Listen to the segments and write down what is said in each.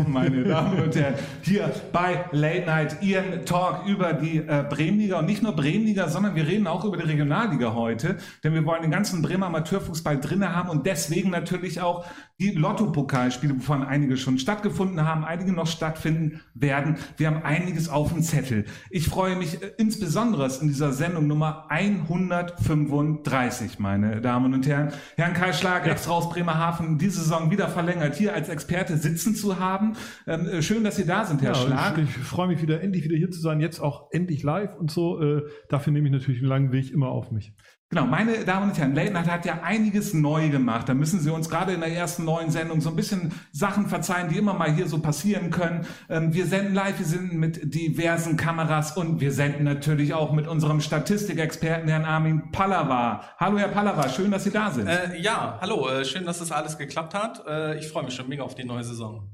willkommen, meine Damen und Herren, hier bei Late Night, Ihren Talk über die äh, Bremenliga und nicht nur Bremenliga, sondern wir reden auch über die Regionalliga heute, denn wir wollen den ganzen Bremer Amateurfußball drinne haben und deswegen natürlich auch die Lotto-Pokalspiele, wovon einige schon stattgefunden haben, einige noch stattfinden werden. Wir haben einiges auf dem Zettel. Ich freue mich äh, insbesondere in dieser Sendung Nummer 135, meine Damen und Herren. Herrn Kai Schlag, ja. extra aus Bremerhaven, diese Saison wieder verlängert, hier als Experte sitzen zu haben. Ähm, äh, schön, dass Sie da sind, Herr ja, Schlag. Ich, ich, freue mich wieder, endlich wieder hier zu sein, jetzt auch endlich live und so. Äh, dafür nehme ich natürlich einen langen Weg immer auf mich. Genau, meine Damen und Herren, Late Night hat ja einiges neu gemacht. Da müssen Sie uns gerade in der ersten neuen Sendung so ein bisschen Sachen verzeihen, die immer mal hier so passieren können. Ähm, wir senden live, wir sind mit diversen Kameras und wir senden natürlich auch mit unserem Statistikexperten, Herrn Armin Pallava. Hallo, Herr Pallava, schön, dass Sie da sind. Äh, ja, hallo, äh, schön, dass das alles geklappt hat. Äh, ich freue mich schon mega auf die neue Saison.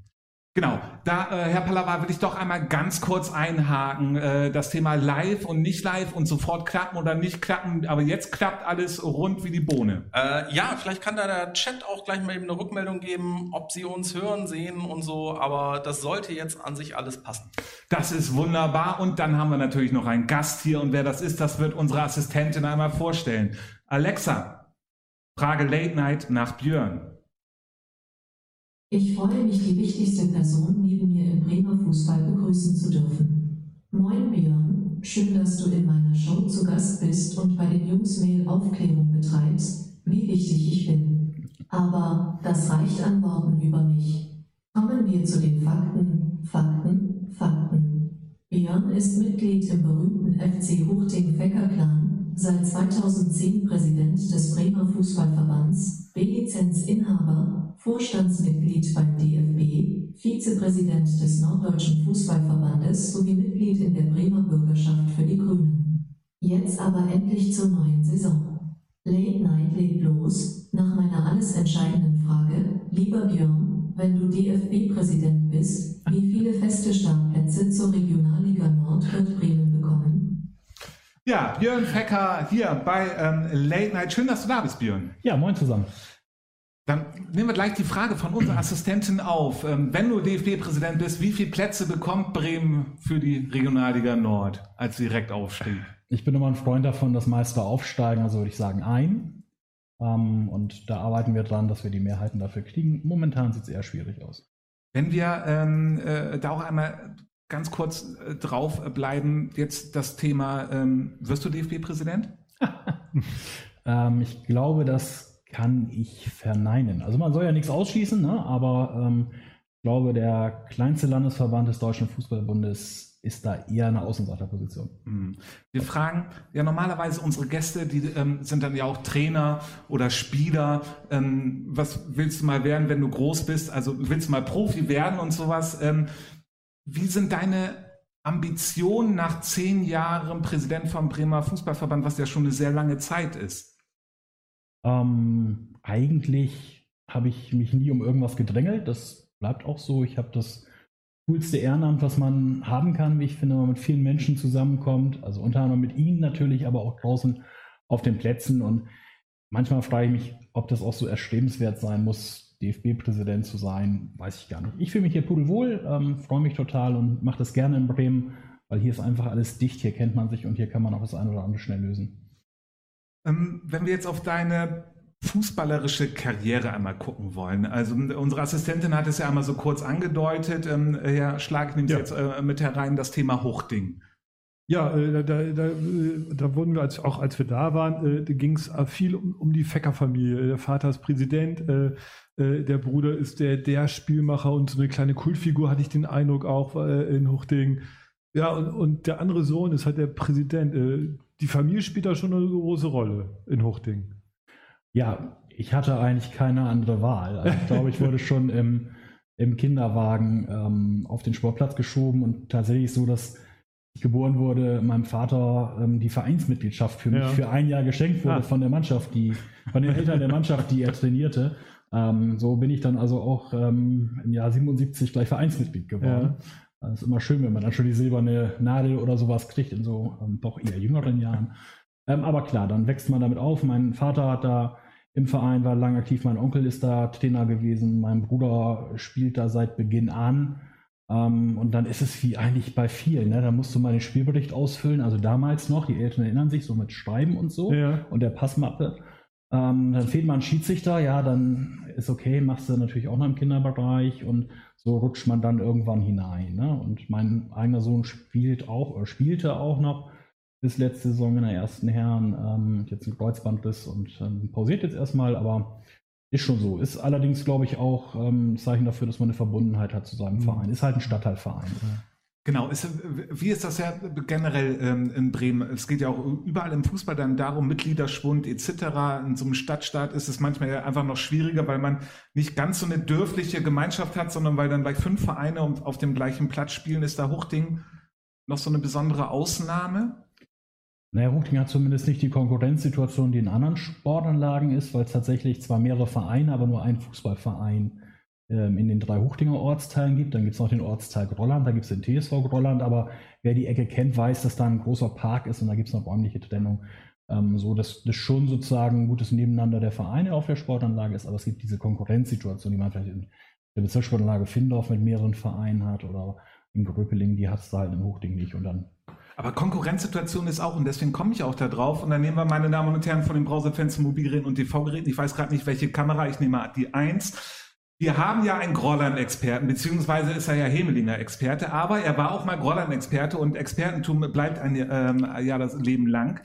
Genau, da, äh, Herr Pallava, will ich doch einmal ganz kurz einhaken. Äh, das Thema live und nicht live und sofort klappen oder nicht klappen, aber jetzt klappt alles rund wie die Bohne. Äh, ja, vielleicht kann da der Chat auch gleich mal eben eine Rückmeldung geben, ob Sie uns hören, sehen und so, aber das sollte jetzt an sich alles passen. Das ist wunderbar und dann haben wir natürlich noch einen Gast hier und wer das ist, das wird unsere Assistentin einmal vorstellen. Alexa, Frage Late Night nach Björn. Ich freue mich, die wichtigste Person neben mir im Bremer Fußball begrüßen zu dürfen. Moin Björn, schön, dass du in meiner Show zu Gast bist und bei den Jungs Mail Aufklärung betreibst, wie wichtig ich bin. Aber das reicht an Worten über mich. Kommen wir zu den Fakten, Fakten, Fakten. Björn ist Mitglied im berühmten FC Huchting-Fecker-Clan, seit 2010 Präsident des Bremer Fußballverbands, B-Lizenz-Inhaber Vorstandsmitglied beim DFB, Vizepräsident des Norddeutschen Fußballverbandes sowie Mitglied in der Bremer Bürgerschaft für die Grünen. Jetzt aber endlich zur neuen Saison. Late Night legt los, nach meiner alles entscheidenden Frage, lieber Björn, wenn du DFB-Präsident bist, wie viele feste Startplätze zur Regionalliga Nord wird Bremen? Ja, Björn Fecker hier bei ähm, Late Night. Schön, dass du da bist, Björn. Ja, moin zusammen. Dann nehmen wir gleich die Frage von unserer Assistentin auf. Ähm, wenn du DFB-Präsident bist, wie viele Plätze bekommt Bremen für die Regionalliga Nord als Direktaufstieg? Ich bin immer ein Freund davon, dass Meister aufsteigen, also würde ich sagen ein. Ähm, und da arbeiten wir dran, dass wir die Mehrheiten dafür kriegen. Momentan sieht es eher schwierig aus. Wenn wir ähm, äh, da auch einmal ganz kurz äh, drauf bleiben, jetzt das Thema, ähm, wirst du DFB-Präsident? ähm, ich glaube, dass kann ich verneinen. Also man soll ja nichts ausschließen, ne? aber ähm, ich glaube, der kleinste Landesverband des Deutschen Fußballbundes ist da eher eine Außenseiterposition. Hm. Wir fragen ja normalerweise unsere Gäste, die ähm, sind dann ja auch Trainer oder Spieler. Ähm, was willst du mal werden, wenn du groß bist? Also willst du mal Profi werden und sowas? Ähm, wie sind deine Ambitionen nach zehn Jahren Präsident vom Bremer Fußballverband, was ja schon eine sehr lange Zeit ist? Ähm, eigentlich habe ich mich nie um irgendwas gedrängelt. Das bleibt auch so. Ich habe das coolste Ehrenamt, was man haben kann, wie ich finde, wenn man mit vielen Menschen zusammenkommt. Also unter anderem mit Ihnen natürlich, aber auch draußen auf den Plätzen. Und manchmal frage ich mich, ob das auch so erstrebenswert sein muss, DFB-Präsident zu sein. Weiß ich gar nicht. Ich fühle mich hier pudelwohl, ähm, freue mich total und mache das gerne in Bremen, weil hier ist einfach alles dicht. Hier kennt man sich und hier kann man auch das eine oder andere schnell lösen. Ähm, wenn wir jetzt auf deine fußballerische Karriere einmal gucken wollen. Also unsere Assistentin hat es ja einmal so kurz angedeutet. Ähm, Herr Schlag nimmt ja. jetzt äh, mit herein das Thema Hochding. Ja, äh, da, da, da, wurden wir, als, auch als wir da waren, äh, ging es viel um, um die Fecker-Familie. Der Vater ist Präsident, der Bruder ist der, der Spielmacher und so eine kleine Kultfigur, hatte ich den Eindruck auch in Hochding. Ja, und, und der andere Sohn ist halt der Präsident die Familie spielt da schon eine große Rolle in Hochding. Ja, ich hatte eigentlich keine andere Wahl. Also ich glaube, ich wurde schon im, im Kinderwagen ähm, auf den Sportplatz geschoben und tatsächlich so, dass geboren wurde, meinem Vater ähm, die Vereinsmitgliedschaft für mich ja. für ein Jahr geschenkt wurde ah. von der Mannschaft, die, von den Eltern der Mannschaft, die er trainierte. Ähm, so bin ich dann also auch ähm, im Jahr 77 gleich Vereinsmitglied geworden. Ja. Es ist immer schön, wenn man dann schon die silberne Nadel oder sowas kriegt in so ähm, doch eher jüngeren Jahren. Ähm, aber klar, dann wächst man damit auf. Mein Vater hat da im Verein, war lange aktiv. Mein Onkel ist da Trainer gewesen, mein Bruder spielt da seit Beginn an. Ähm, und dann ist es wie eigentlich bei vielen. Ne? Da musst du mal den Spielbericht ausfüllen. Also damals noch, die Eltern erinnern sich, so mit Schreiben und so Ja. und der Passmappe. Ähm, dann fehlt mal ein Schiedsrichter, ja, dann ist okay, machst du natürlich auch noch im Kinderbereich und so rutscht man dann irgendwann hinein. Ne? Und mein eigener Sohn spielt auch oder spielte auch noch bis letzte Saison in der ersten Herren, ähm, jetzt ein Kreuzbandriss und ähm, pausiert jetzt erstmal, aber ist schon so. Ist allerdings, glaube ich, auch ähm, ein Zeichen dafür, dass man eine Verbundenheit hat zu seinem Mhm. Verein. Ist halt ein Stadtteilverein. Genau, ist, wie ist das ja generell ähm, in Bremen? Es geht ja auch überall im Fußball dann darum, Mitgliederschwund etc. In so einem Stadtstaat ist es manchmal ja einfach noch schwieriger, weil man nicht ganz so eine dörfliche Gemeinschaft hat, sondern weil dann gleich fünf Vereine und auf dem gleichen Platz spielen. Ist da Huchting noch so eine besondere Ausnahme? Naja, Ruchting hat zumindest nicht die Konkurrenzsituation, die in anderen Sportanlagen ist, weil es tatsächlich zwar mehrere Vereine, aber nur einen Fußballverein ähm, in den drei Huchtinger Ortsteilen gibt. Dann gibt es noch den Ortsteil Grolland, da gibt es den TSV Grolland, aber wer die Ecke kennt, weiß, dass da ein großer Park ist und da gibt es eine räumliche Trennung. Ähm, so dass das schon sozusagen ein gutes Nebeneinander der Vereine auf der Sportanlage ist, aber es gibt diese Konkurrenzsituation, die man vielleicht in der Bezirkssportanlage Findorf mit mehreren Vereinen hat oder in Gröpeling, die hat es da halt in Huchting nicht. Und dann Aber Konkurrenzsituation ist auch, und deswegen komme ich auch da drauf. Und dann nehmen wir, meine Damen und Herren, von den Browserfenstern, Mobilgeräten und TV-Geräten, ich weiß gerade nicht, welche Kamera, ich nehme die 1. Wir haben ja einen Grolland-Experten, beziehungsweise ist er ja Hemelinger Experte, aber er war auch mal Grolland-Experte und Expertentum bleibt ein ähm, ja das Leben lang.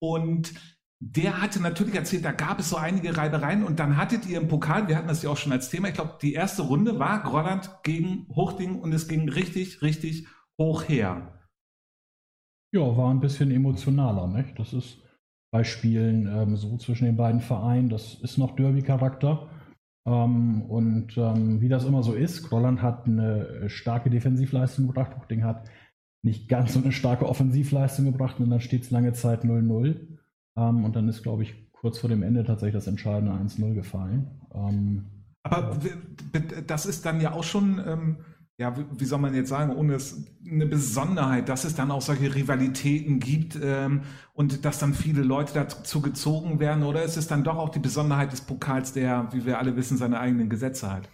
Und der hatte natürlich erzählt, da gab es so einige Reibereien und dann hattet ihr im Pokal, wir hatten das ja auch schon als Thema, ich glaube, die erste Runde war Grolland gegen Hochding und es ging richtig, richtig hoch her. Ja, war ein bisschen emotionaler. Nicht? Das ist bei Spielen ähm, so zwischen den beiden Vereinen, das ist noch Derby-Charakter. Ähm, und ähm, wie das immer so ist, Grolland hat eine starke Defensivleistung gebracht, Huchting hat nicht ganz so eine starke Offensivleistung gebracht und dann steht es lange Zeit 0-0. Ähm, und dann ist, glaube ich, kurz vor dem Ende tatsächlich das entscheidende 1-0 gefallen. Ähm, Aber das ist dann ja auch schon, ähm, ja, wie- soll man jetzt sagen, ohne es eine Besonderheit, dass es dann auch solche Rivalitäten gibt ähm, und dass dann viele Leute dazu gezogen werden, oder ist es dann doch auch die Besonderheit des Pokals, der, wie wir alle wissen, seine eigenen Gesetze hat?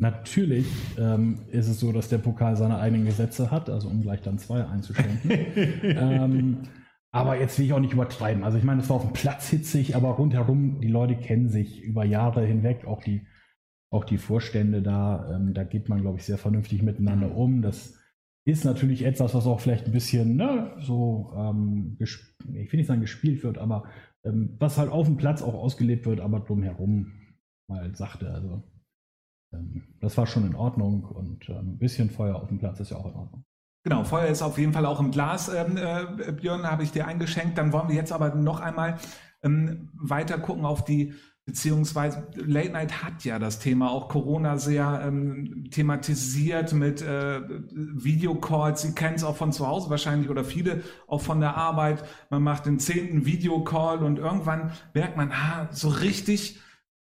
Natürlich ähm, ist es so, dass der Pokal seine eigenen Gesetze hat, also um gleich dann zwei einzuschränken. ähm, aber jetzt will ich auch nicht übertreiben. Also ich meine, es war auf dem Platz hitzig, aber rundherum, die Leute kennen sich über Jahre hinweg, auch die, auch die Vorstände da, ähm, da geht man, glaube ich, sehr vernünftig miteinander um. Das ist natürlich etwas, was auch vielleicht ein bisschen ne, so, ähm, ich will nicht sagen gespielt wird, aber ähm, was halt auf dem Platz auch ausgelebt wird, aber drumherum mal sachte. Also ähm, das war schon in Ordnung und ähm, ein bisschen Feuer auf dem Platz ist ja auch in Ordnung. Genau, Feuer ist auf jeden Fall auch im Glas, ähm, äh, Björn, habe ich dir eingeschenkt. Dann wollen wir jetzt aber noch einmal ähm, weiter gucken auf die, beziehungsweise Late Night hat ja das Thema auch Corona sehr ähm, thematisiert mit äh, Videocalls. Sie kennen es auch von zu Hause wahrscheinlich oder viele auch von der Arbeit. Man macht den zehnten Videocall und irgendwann merkt man, ah, so richtig,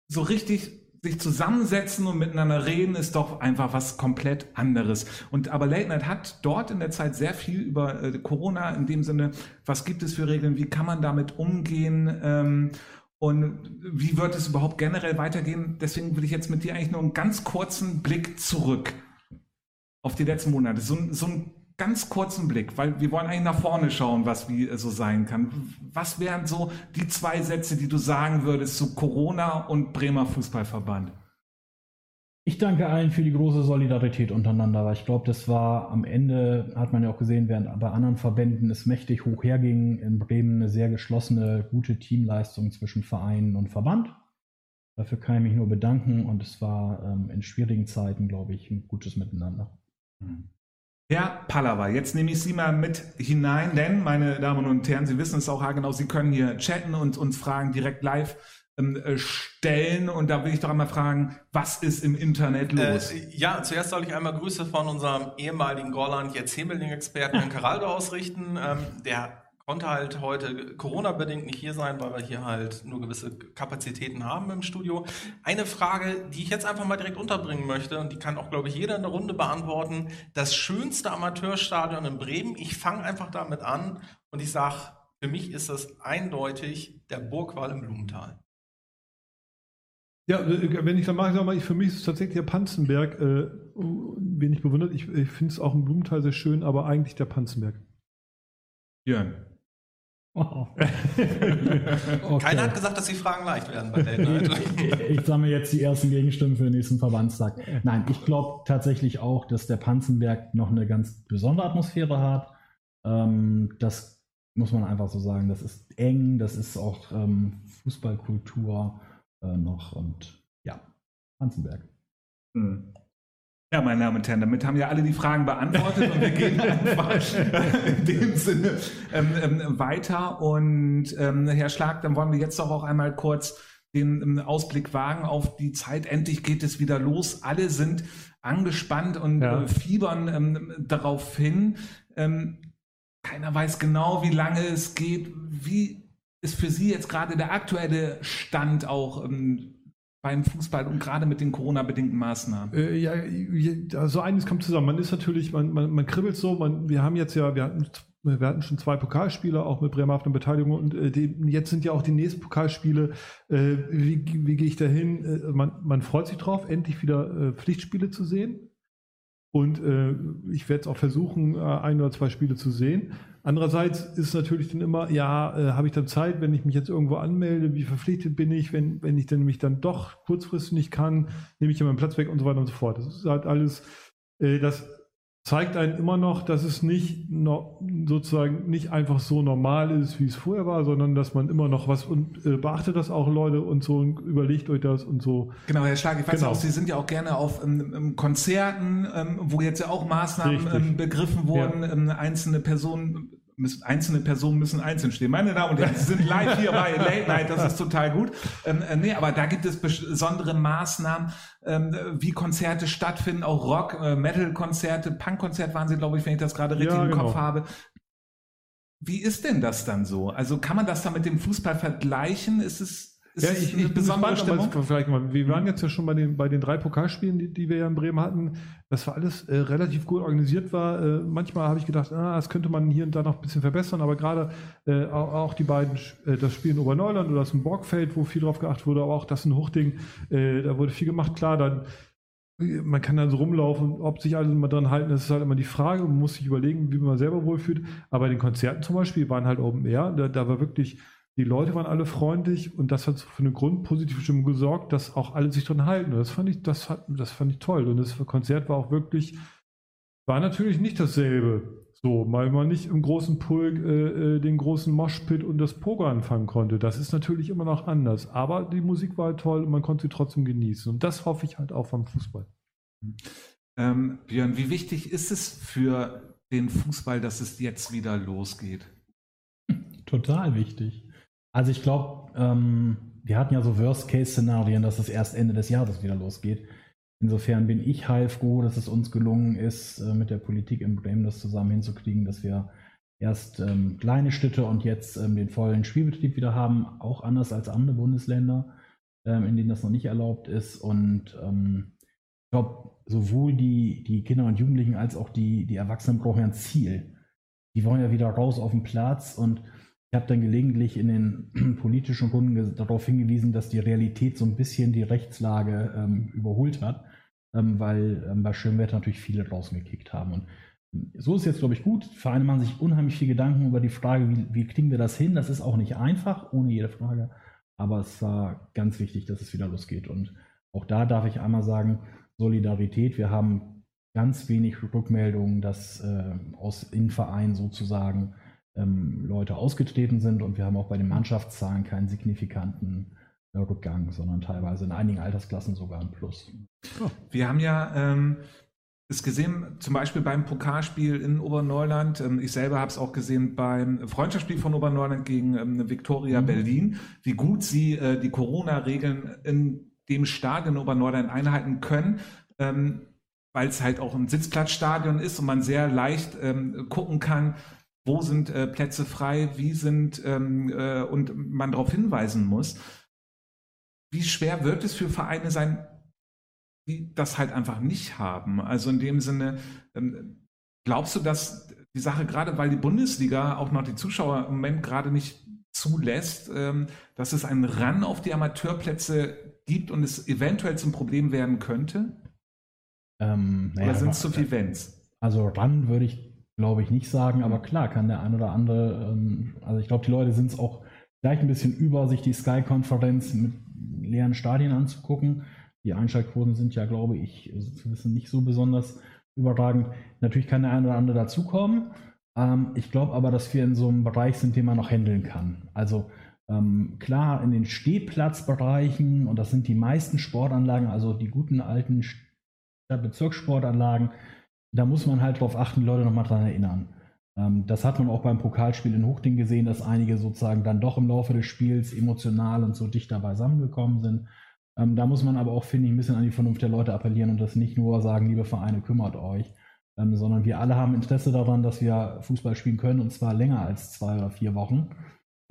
so richtig sich zusammensetzen und miteinander reden ist doch einfach was komplett anderes. Und aber Late Night hat dort in der Zeit sehr viel über äh, Corona in dem Sinne, was gibt es für Regeln, wie kann man damit umgehen ähm, und wie wird es überhaupt generell weitergehen. Deswegen will ich jetzt mit dir eigentlich nur einen ganz kurzen Blick zurück auf die letzten Monate. So, so einen ganz kurzen Blick, weil wir wollen eigentlich nach vorne schauen, was wie äh, so sein kann. Was wären so die zwei Sätze, die du sagen würdest zu Corona und Bremer Fußballverband? Ich danke allen für die große Solidarität untereinander, weil ich glaube, das war am Ende, hat man ja auch gesehen, während bei anderen Verbänden es mächtig hoch herging, in Bremen eine sehr geschlossene, gute Teamleistung zwischen Vereinen und Verband. Dafür kann ich mich nur bedanken und es war ähm, in schwierigen Zeiten, glaube ich, ein gutes Miteinander. Herr Pallava, jetzt nehme ich Sie mal mit hinein, denn, meine Damen und Herren, Sie wissen es auch genau, Sie können hier chatten und uns Fragen direkt live stellen. Und da will ich doch einmal fragen, was ist im Internet los? Äh, ja, zuerst soll ich einmal Grüße von unserem ehemaligen Gorland, jetzt Himmeling-Experten in Caraldo ausrichten. Ähm, der konnte halt heute Corona-bedingt nicht hier sein, weil wir hier halt nur gewisse Kapazitäten haben im Studio. Eine Frage, die ich jetzt einfach mal direkt unterbringen möchte, und die kann auch, glaube ich, jeder in der Runde beantworten. Das schönste Amateurstadion in Bremen, ich fange einfach damit an und ich sage Für mich ist das eindeutig der Burgwall im Blumenthal. Ja, äh, wenn ich dann mache, sag mal, ich, für mich ist es tatsächlich der Panzenberg, äh, wenig bewundert. Ich, ich finde es auch im Blumenthal sehr schön, aber eigentlich der Panzenberg. Jörn. Wow. Keiner hat gesagt, dass die Fragen leicht werden bei Night. ich sammle jetzt die ersten Gegenstimmen für den nächsten Verbandstag. Nein, ich glaube tatsächlich auch, dass der Panzenberg noch eine ganz besondere Atmosphäre hat. Ähm, das muss man einfach so sagen. Das ist eng, das ist auch ähm, Fußballkultur äh, noch und ja, Panzenberg. Hm. Ja, meine Damen und Herren, damit haben ja alle die Fragen beantwortet und wir gehen einfach in dem Sinne ähm, ähm, weiter. Und ähm, Herr Schlag, dann wollen wir jetzt doch auch einmal kurz den ähm, Ausblick wagen auf die Zeit. Endlich geht es wieder los. Alle sind angespannt und Ja. äh, fiebern ähm, darauf hin. Ähm, keiner weiß genau, wie lange es geht. Wie ist für Sie jetzt gerade der aktuelle Stand auch ähm, beim Fußball und gerade mit den Corona-bedingten Maßnahmen? Äh, ja, ja, also eines kommt zusammen. Man ist natürlich, man, man, man kribbelt so. Man, wir haben jetzt ja, wir hatten, wir hatten schon zwei Pokalspiele, auch mit Bremerhaven Beteiligung. Und äh, die, jetzt sind ja auch die nächsten Pokalspiele. Äh, wie, wie gehe ich da hin? Äh, man, man freut sich drauf, endlich wieder äh, Pflichtspiele zu sehen. Und äh, ich werde es auch versuchen, äh, ein oder zwei Spiele zu sehen. Andererseits ist natürlich dann immer, ja, äh, habe ich dann Zeit, wenn ich mich jetzt irgendwo anmelde, wie verpflichtet bin ich, wenn, wenn ich dann mich dann doch kurzfristig nicht kann, nehme ich ja meinen Platz weg und so weiter und so fort. Das ist halt alles, äh, das zeigt einen immer noch, dass es nicht no, sozusagen nicht einfach so normal ist, wie es vorher war, sondern dass man immer noch was und äh, beachtet das auch Leute und so und überlegt euch das und so. Genau, Herr Schlag, ich weiß Genau. auch, Sie sind ja auch gerne auf ähm, ähm, Konzerten, ähm, wo jetzt ja auch Maßnahmen ähm, begriffen wurden. Ähm, einzelne Personen müssen, einzelne Personen müssen einzeln stehen. Meine Damen und Herren, Sie sind live hier bei Late Night, das ist total gut. Ähm, äh, nee, aber da gibt es besondere Maßnahmen, ähm, wie Konzerte stattfinden, auch Rock, äh, Metal-Konzerte, Punk-Konzert waren Sie, glaube ich, wenn ich das gerade richtig Ja, im genau. Kopf habe. Wie ist denn das dann so? Also kann man das dann mit dem Fußball vergleichen? Ist es, Ja, ich, ich bin gespannt, vielleicht mal, wir waren jetzt ja schon bei den, bei den drei Pokalspielen, die, die wir ja in Bremen hatten. Das war alles äh, relativ gut organisiert war. Äh, manchmal habe ich gedacht, ah, das könnte man hier und da noch ein bisschen verbessern, aber gerade äh, auch, auch die beiden, äh, das Spiel in Oberneuland oder das in Borgfeld, wo viel drauf geachtet wurde, aber auch das in Huchting, äh, da wurde viel gemacht. Klar, dann äh, man kann dann so rumlaufen, ob sich alle immer dran halten, das ist halt immer die Frage. Man muss sich überlegen, wie man selber wohlfühlt. Aber bei den Konzerten zum Beispiel waren halt Open Air. Da, da war wirklich, die Leute waren alle freundlich und das hat für eine grundpositive Stimmung gesorgt, dass auch alle sich dran halten. Und das fand ich, das hat, das fand ich toll. Und das Konzert war auch wirklich, war natürlich nicht dasselbe. So, weil man nicht im großen Pulk äh, äh, den großen Moshpit und das Pogo anfangen konnte. Das ist natürlich immer noch anders. Aber die Musik war halt toll und man konnte sie trotzdem genießen. Und das hoffe ich halt auch vom Fußball. Ähm, Björn, wie wichtig ist es für den Fußball, dass es jetzt wieder losgeht? Total wichtig. Also ich glaube, ähm, wir hatten ja so Worst-Case-Szenarien, dass es erst Ende des Jahres wieder losgeht. Insofern bin ich heilfroh, dass es uns gelungen ist, äh, mit der Politik in Bremen das zusammen hinzukriegen, dass wir erst ähm, kleine Schritte und jetzt ähm, den vollen Spielbetrieb wieder haben, auch anders als andere Bundesländer, ähm, in denen das noch nicht erlaubt ist. Und ähm, ich glaube, sowohl die, die Kinder und Jugendlichen als auch die, die Erwachsenen brauchen ja ein Ziel. Die wollen ja wieder raus auf den Platz und ich habe dann gelegentlich in den politischen Runden darauf hingewiesen, dass die Realität so ein bisschen die Rechtslage ähm, überholt hat, ähm, weil ähm, bei schönem Wetter natürlich viele draußen gekickt haben. Und ähm, so ist jetzt, glaube ich, gut. Vereine machen sich unheimlich viel Gedanken über die Frage, wie, wie kriegen wir das hin? Das ist auch nicht einfach, ohne jede Frage. Aber es war ganz wichtig, dass es wieder losgeht. Und auch da darf ich einmal sagen, Solidarität. Wir haben ganz wenig Rückmeldungen, dass äh, aus in Vereinen sozusagen ähm, Leute ausgetreten sind und wir haben auch bei den Mannschaftszahlen keinen signifikanten äh, Rückgang, sondern teilweise in einigen Altersklassen sogar ein Plus. Wir haben ja ähm, es gesehen, zum Beispiel beim Pokalspiel in Oberneuland. Ähm, ich selber habe es auch gesehen beim Freundschaftsspiel von Oberneuland gegen ähm, Viktoria Mhm. Berlin, wie gut sie äh, die Corona-Regeln in dem Stadion Oberneuland einhalten können. Ähm, weil es halt auch ein Sitzplatzstadion ist und man sehr leicht gucken kann, wo sind äh, Plätze frei, wie sind ähm, äh, und man darauf hinweisen muss. Wie schwer wird es für Vereine sein, die das halt einfach nicht haben? Also in dem Sinne, ähm, glaubst du, dass die Sache, gerade weil die Bundesliga auch noch die Zuschauer im Moment gerade nicht zulässt, ähm, dass es einen Run auf die Amateurplätze gibt und es eventuell zum Problem werden könnte? Ähm, naja, Oder sind es zu viele Events? Also Run würde ich, glaube ich, nicht sagen, aber klar kann der ein oder andere, ähm, also ich glaube, die Leute sind es auch vielleicht ein bisschen über, sich die Sky-Konferenz mit leeren Stadien anzugucken. Die Einschaltquoten sind ja, glaube ich, zu wissen nicht so besonders überragend. Natürlich kann der ein oder andere dazukommen. Ähm, ich glaube aber, dass wir in so einem Bereich sind, den man noch handeln kann. Also ähm, klar, in den Stehplatzbereichen, und das sind die meisten Sportanlagen, also die guten alten Bezirkssportanlagen, da muss man halt darauf achten, die Leute nochmal dran erinnern. Ähm, das hat man auch beim Pokalspiel in Huchting gesehen, dass einige sozusagen dann doch im Laufe des Spiels emotional und so dichter beisammengekommen sind. Ähm, da muss man aber auch, finde ich, ein bisschen an die Vernunft der Leute appellieren und das nicht nur sagen, liebe Vereine, kümmert euch, ähm, sondern wir alle haben Interesse daran, dass wir Fußball spielen können und zwar länger als zwei oder vier Wochen.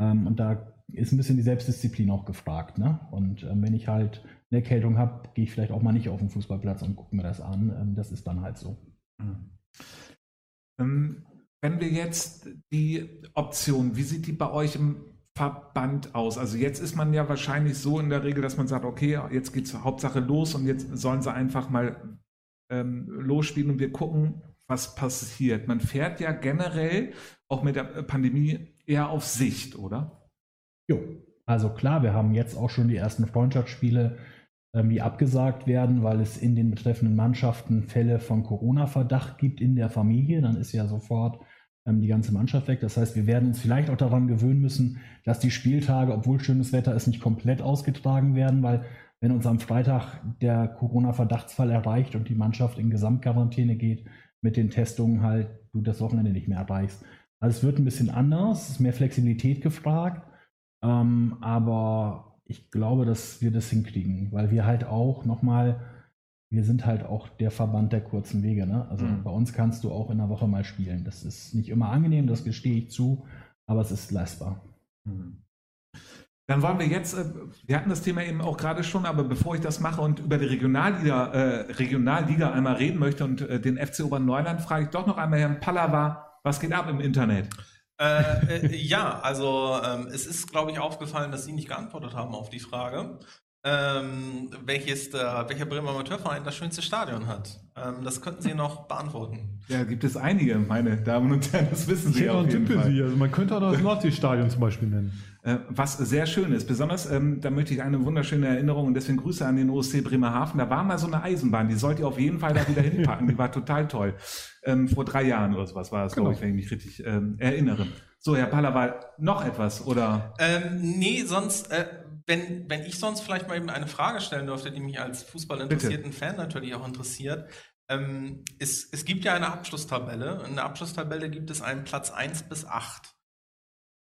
und da ist ein bisschen die Selbstdisziplin auch gefragt. Ne? Und wenn ich halt eine Erkältung habe, gehe ich vielleicht auch mal nicht auf den Fußballplatz und gucke mir das an. das ist dann halt so. Mhm. Wenn wir jetzt die Option, wie sieht die bei euch im Verband aus? Also jetzt ist man ja wahrscheinlich so in der Regel, dass man sagt, okay, jetzt geht es Hauptsache los und jetzt sollen sie einfach mal ähm, losspielen und wir gucken, was passiert. Man fährt ja generell auch mit der Pandemie eher auf Sicht, oder? Jo, also klar, wir haben jetzt auch schon die ersten Freundschaftsspiele ähm, die abgesagt werden, weil es in den betreffenden Mannschaften Fälle von Corona-Verdacht gibt in der Familie. Dann ist ja sofort ähm, die ganze Mannschaft weg. Das heißt, wir werden uns vielleicht auch daran gewöhnen müssen, dass die Spieltage, obwohl schönes Wetter ist, nicht komplett ausgetragen werden, weil wenn uns am Freitag der Corona-Verdachtsfall erreicht und die Mannschaft in Gesamtquarantäne geht, mit den Testungen halt du das Wochenende nicht mehr erreichst. Also es wird ein bisschen anders, es ist mehr Flexibilität gefragt, ähm, aber ich glaube, dass wir das hinkriegen, weil wir halt auch nochmal wir sind halt auch der Verband der kurzen Wege. Ne? Also mhm. bei uns kannst du auch in der Woche mal spielen. Das ist nicht immer angenehm, das gestehe ich zu, aber es ist leistbar. Mhm. Dann wollen wir jetzt, äh, wir hatten das Thema eben auch gerade schon, aber bevor ich das mache und über die Regionalliga, äh, Regionalliga einmal reden möchte und äh, den FC Oberneuland, frage ich doch noch einmal Herrn Pallava, was geht ab im Internet? Äh, äh, ja, also ähm, es ist, glaube ich, aufgefallen, dass Sie nicht geantwortet haben auf die Frage ähm, welches der, welcher Bremer Amateurverein das schönste Stadion hat. Ähm, das könnten Sie noch beantworten. Ja, gibt es einige, meine Damen und Herren, das wissen Sie ich auf jeden Fall. Sie. Also man könnte auch das Nordseestadion zum Beispiel nennen. Äh, was sehr schön ist. Besonders, ähm, da möchte ich eine wunderschöne Erinnerung und deswegen Grüße an den OSC Bremerhaven. Da war mal so eine Eisenbahn, die sollt ihr auf jeden Fall da wieder hinpacken. Die war total toll. Ähm, vor drei Jahren oder sowas war das, genau. glaube ich, wenn ich mich richtig ähm, erinnere. So, Herr Pallawal, noch etwas, oder? Ähm, nee, sonst, äh, wenn, wenn ich sonst vielleicht mal eben eine Frage stellen dürfte, die mich als fußballinteressierten Fan natürlich auch interessiert. Ähm, es, es gibt ja eine Abschlusstabelle. In der Abschlusstabelle gibt es einen Platz 1 bis 8.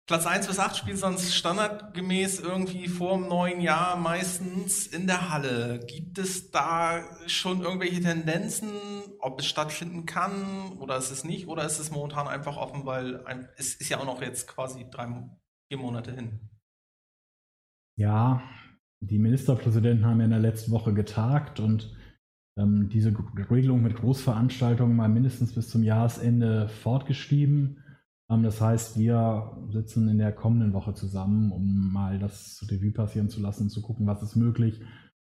Platz 1 bis 8 spielt sonst standardgemäß irgendwie vor dem neuen Jahr meistens in der Halle. Gibt es da schon irgendwelche Tendenzen, ob es stattfinden kann oder ist es nicht? Oder ist es momentan einfach offen, weil ein, es ist ja auch noch jetzt quasi drei, vier Monate hin? Ja, die Ministerpräsidenten haben ja in der letzten Woche getagt und ähm, diese Regelung mit Großveranstaltungen mal mindestens bis zum Jahresende fortgeschrieben. Ähm, das heißt, wir sitzen in der kommenden Woche zusammen, um mal das Revue passieren zu lassen, zu gucken, was ist möglich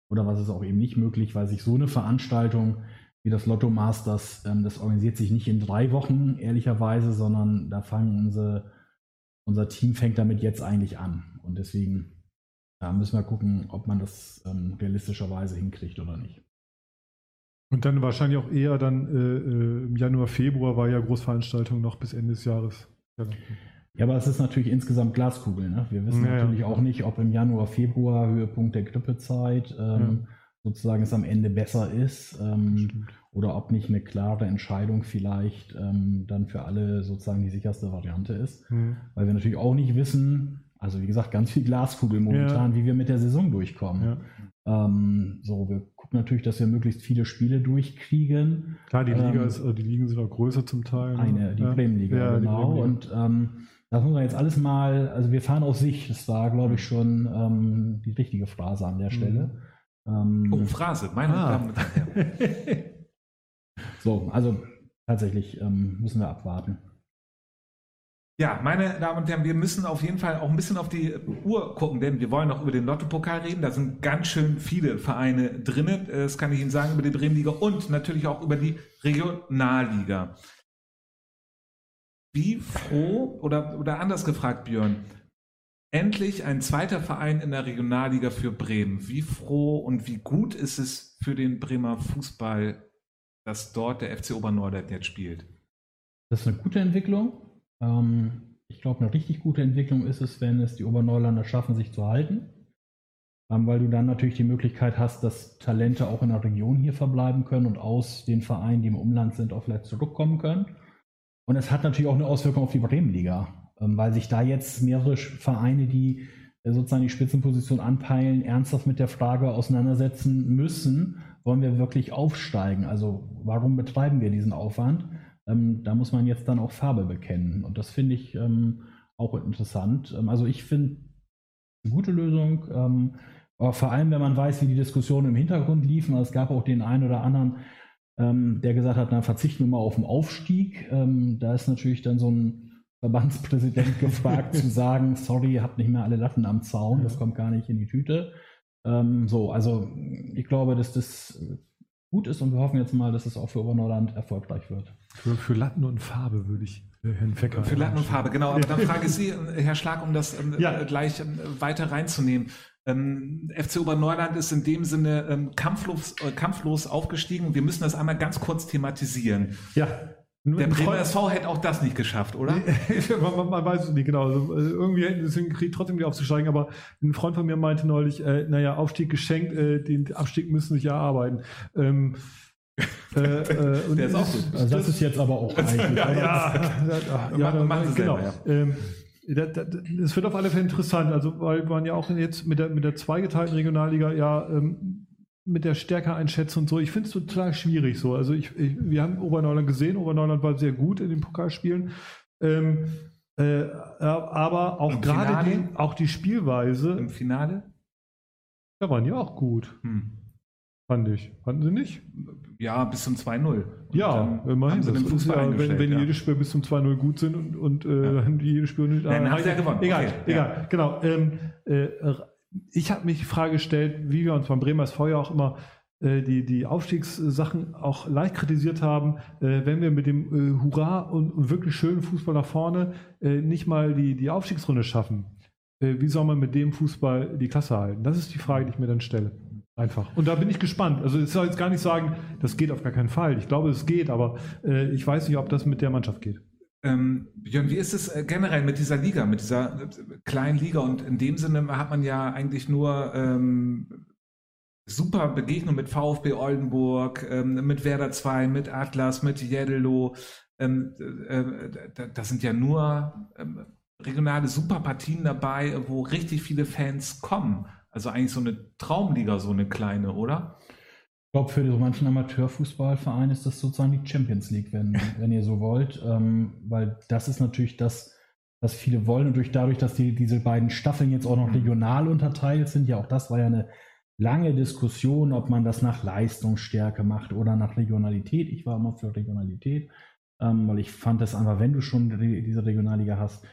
oder was ist auch eben nicht möglich, weil sich so eine Veranstaltung wie das Lotto Masters, ähm, das organisiert sich nicht in drei Wochen, ehrlicherweise, sondern da fangen unsere, unser Team fängt damit jetzt eigentlich an. Und deswegen da müssen wir gucken, ob man das ähm, realistischerweise hinkriegt oder nicht. Und dann wahrscheinlich auch eher dann äh, äh, im Januar, Februar war ja Großveranstaltung noch bis Ende des Jahres. Ja, aber es ist natürlich insgesamt Glaskugel. Ne? Wir wissen ja, natürlich ja. auch nicht, ob im Januar, Februar, Höhepunkt der Grippezeit, ähm, ja. sozusagen es am Ende besser ist ähm, oder ob nicht eine klare Entscheidung vielleicht ähm, dann für alle sozusagen die sicherste Variante ist. Mhm. Weil wir natürlich auch nicht wissen, also wie gesagt, ganz viel Glaskugel momentan, ja. wie wir mit der Saison durchkommen. Ja. Ähm, so, wir gucken natürlich, dass wir möglichst viele Spiele durchkriegen. Klar, die, Liga ähm, ist, die Ligen sind auch größer zum Teil. Ne? Eine, die ja. Bremenliga, genau. Bremen und ähm, das muss man jetzt alles mal, also wir fahren auf sich. Das war, glaube ich, schon ähm, die richtige Phrase an der mhm. Stelle. Mhm. oh, Phrase, meine ah. Damen und Herren. so, also tatsächlich ähm, müssen wir abwarten. Ja, meine Damen und Herren, wir müssen auf jeden Fall auch ein bisschen auf die Uhr gucken, denn wir wollen noch über den Lottopokal reden. Da sind ganz schön viele Vereine drinnen. Das kann ich Ihnen sagen über die Bremenliga und natürlich auch über die Regionalliga. Wie froh oder, oder anders gefragt, Björn, endlich ein zweiter Verein in der Regionalliga für Bremen. Wie froh und wie gut ist es für den Bremer Fußball, dass dort der FC Obernordert jetzt spielt? Das ist eine gute Entwicklung. Ähm, ich glaube, eine richtig gute Entwicklung ist es, wenn es die Oberneuländer schaffen, sich zu halten. Ähm, weil du dann natürlich die Möglichkeit hast, dass Talente auch in der Region hier verbleiben können und aus den Vereinen, die im Umland sind, auch vielleicht zurückkommen können. Und es hat natürlich auch eine Auswirkung auf die Bremenliga, ähm, weil sich da jetzt mehrere Vereine, die äh, sozusagen die Spitzenposition anpeilen, ernsthaft mit der Frage auseinandersetzen müssen, wollen wir wirklich aufsteigen? Also warum betreiben wir diesen Aufwand? Ähm, da muss man jetzt dann auch Farbe bekennen. Und das finde ich ähm, auch interessant. Ähm, also ich finde eine gute Lösung. Ähm, aber vor allem, wenn man weiß, wie die Diskussionen im Hintergrund liefen. Also es gab auch den einen oder anderen, ähm, der gesagt hat, na, verzichten wir mal auf den Aufstieg. Ähm, da ist natürlich dann so ein Verbandspräsident gefragt zu sagen, sorry, ihr habt nicht mehr alle Latten am Zaun, das kommt gar nicht in die Tüte. so, also ich glaube, dass das gut ist und wir hoffen jetzt mal, dass es auch für Oberneuland erfolgreich wird. Für, für Latten und Farbe würde ich äh, Herrn Fecker. Für Latten und Farbe, genau. Aber dann frage ich Sie, äh, Herr Schlag, um das ähm, ja. Äh, gleich ähm, weiter reinzunehmen. Ähm, FC Oberneuland ist in dem Sinne ähm, kampflos, äh, kampflos aufgestiegen. Wir müssen das einmal ganz kurz thematisieren. Ja. Nur der Bremer SV hätte auch das nicht geschafft, oder? man, man, weiß es nicht, genau. Also, irgendwie hätten sie es hingekriegt, trotzdem wieder aufzusteigen. Aber ein Freund von mir meinte neulich, äh, naja, Aufstieg geschenkt, äh, den Abstieg müssen sich erarbeiten. Ähm, äh, äh, der ist auch gut. Also das ist jetzt aber auch eigentlich. ja, ja, ja, ja, machen genau. Selber, ja. Ähm, es wird auf alle Fälle interessant, also weil man ja auch jetzt mit der, mit der zweigeteilten Regionalliga ja ähm, mit der Stärke einschätzt und so. Ich finde es total schwierig so. Also ich, ich, wir haben Oberneuland gesehen, Oberneuland war sehr gut in den Pokalspielen. Ähm, äh, aber auch gerade die, auch die Spielweise. Im Finale? Da waren die auch gut. Hm. Fand ich. Fanden Sie nicht? Ja, bis zum 2-0. Ja, immerhin. Sie das ja, wenn, wenn ja. jedes Spiel bis zum 2-0 gut sind und, und äh, ja. jedes Spiel nicht. Nein, äh, ja gewonnen. Egal, okay. egal. Genau. Ähm, äh, ich habe mich die Frage gestellt, wie wir uns beim Bremer SV ja auch immer äh, die, die Aufstiegssachen auch leicht kritisiert haben, äh, wenn wir mit dem äh, Hurra und wirklich schönen Fußball nach vorne nicht mal die, die Aufstiegsrunde schaffen. Wie soll man mit dem Fußball die Klasse halten? Das ist die Frage, die ich mir dann stelle. Einfach. Und da bin ich gespannt. Also ich soll jetzt gar nicht sagen, das geht auf gar keinen Fall. Ich glaube, es geht, aber ich weiß nicht, ob das mit der Mannschaft geht. Ähm, Björn, wie ist es äh, generell mit dieser Liga, mit dieser äh, kleinen Liga? Und in dem Sinne hat man ja eigentlich nur ähm, super Begegnungen mit VfB Oldenburg, ähm, mit Werder 2, mit Atlas, mit Jeddelo. Ähm, äh, das sind ja nur ähm, regionale Superpartien dabei, wo richtig viele Fans kommen. Also eigentlich so eine Traumliga, so eine kleine, oder? Ich glaube, für so manchen Amateurfußballverein ist das sozusagen die Champions League, wenn, wenn ihr so wollt, ähm, weil das ist natürlich das, was viele wollen und durch, dadurch, dass die, diese beiden Staffeln jetzt auch noch mhm. regional unterteilt sind, ja auch das war ja eine lange Diskussion, ob man das nach Leistungsstärke macht oder nach Regionalität. Ich war immer für Regionalität, ähm, weil ich fand das einfach, wenn du schon diese Regionalliga hast,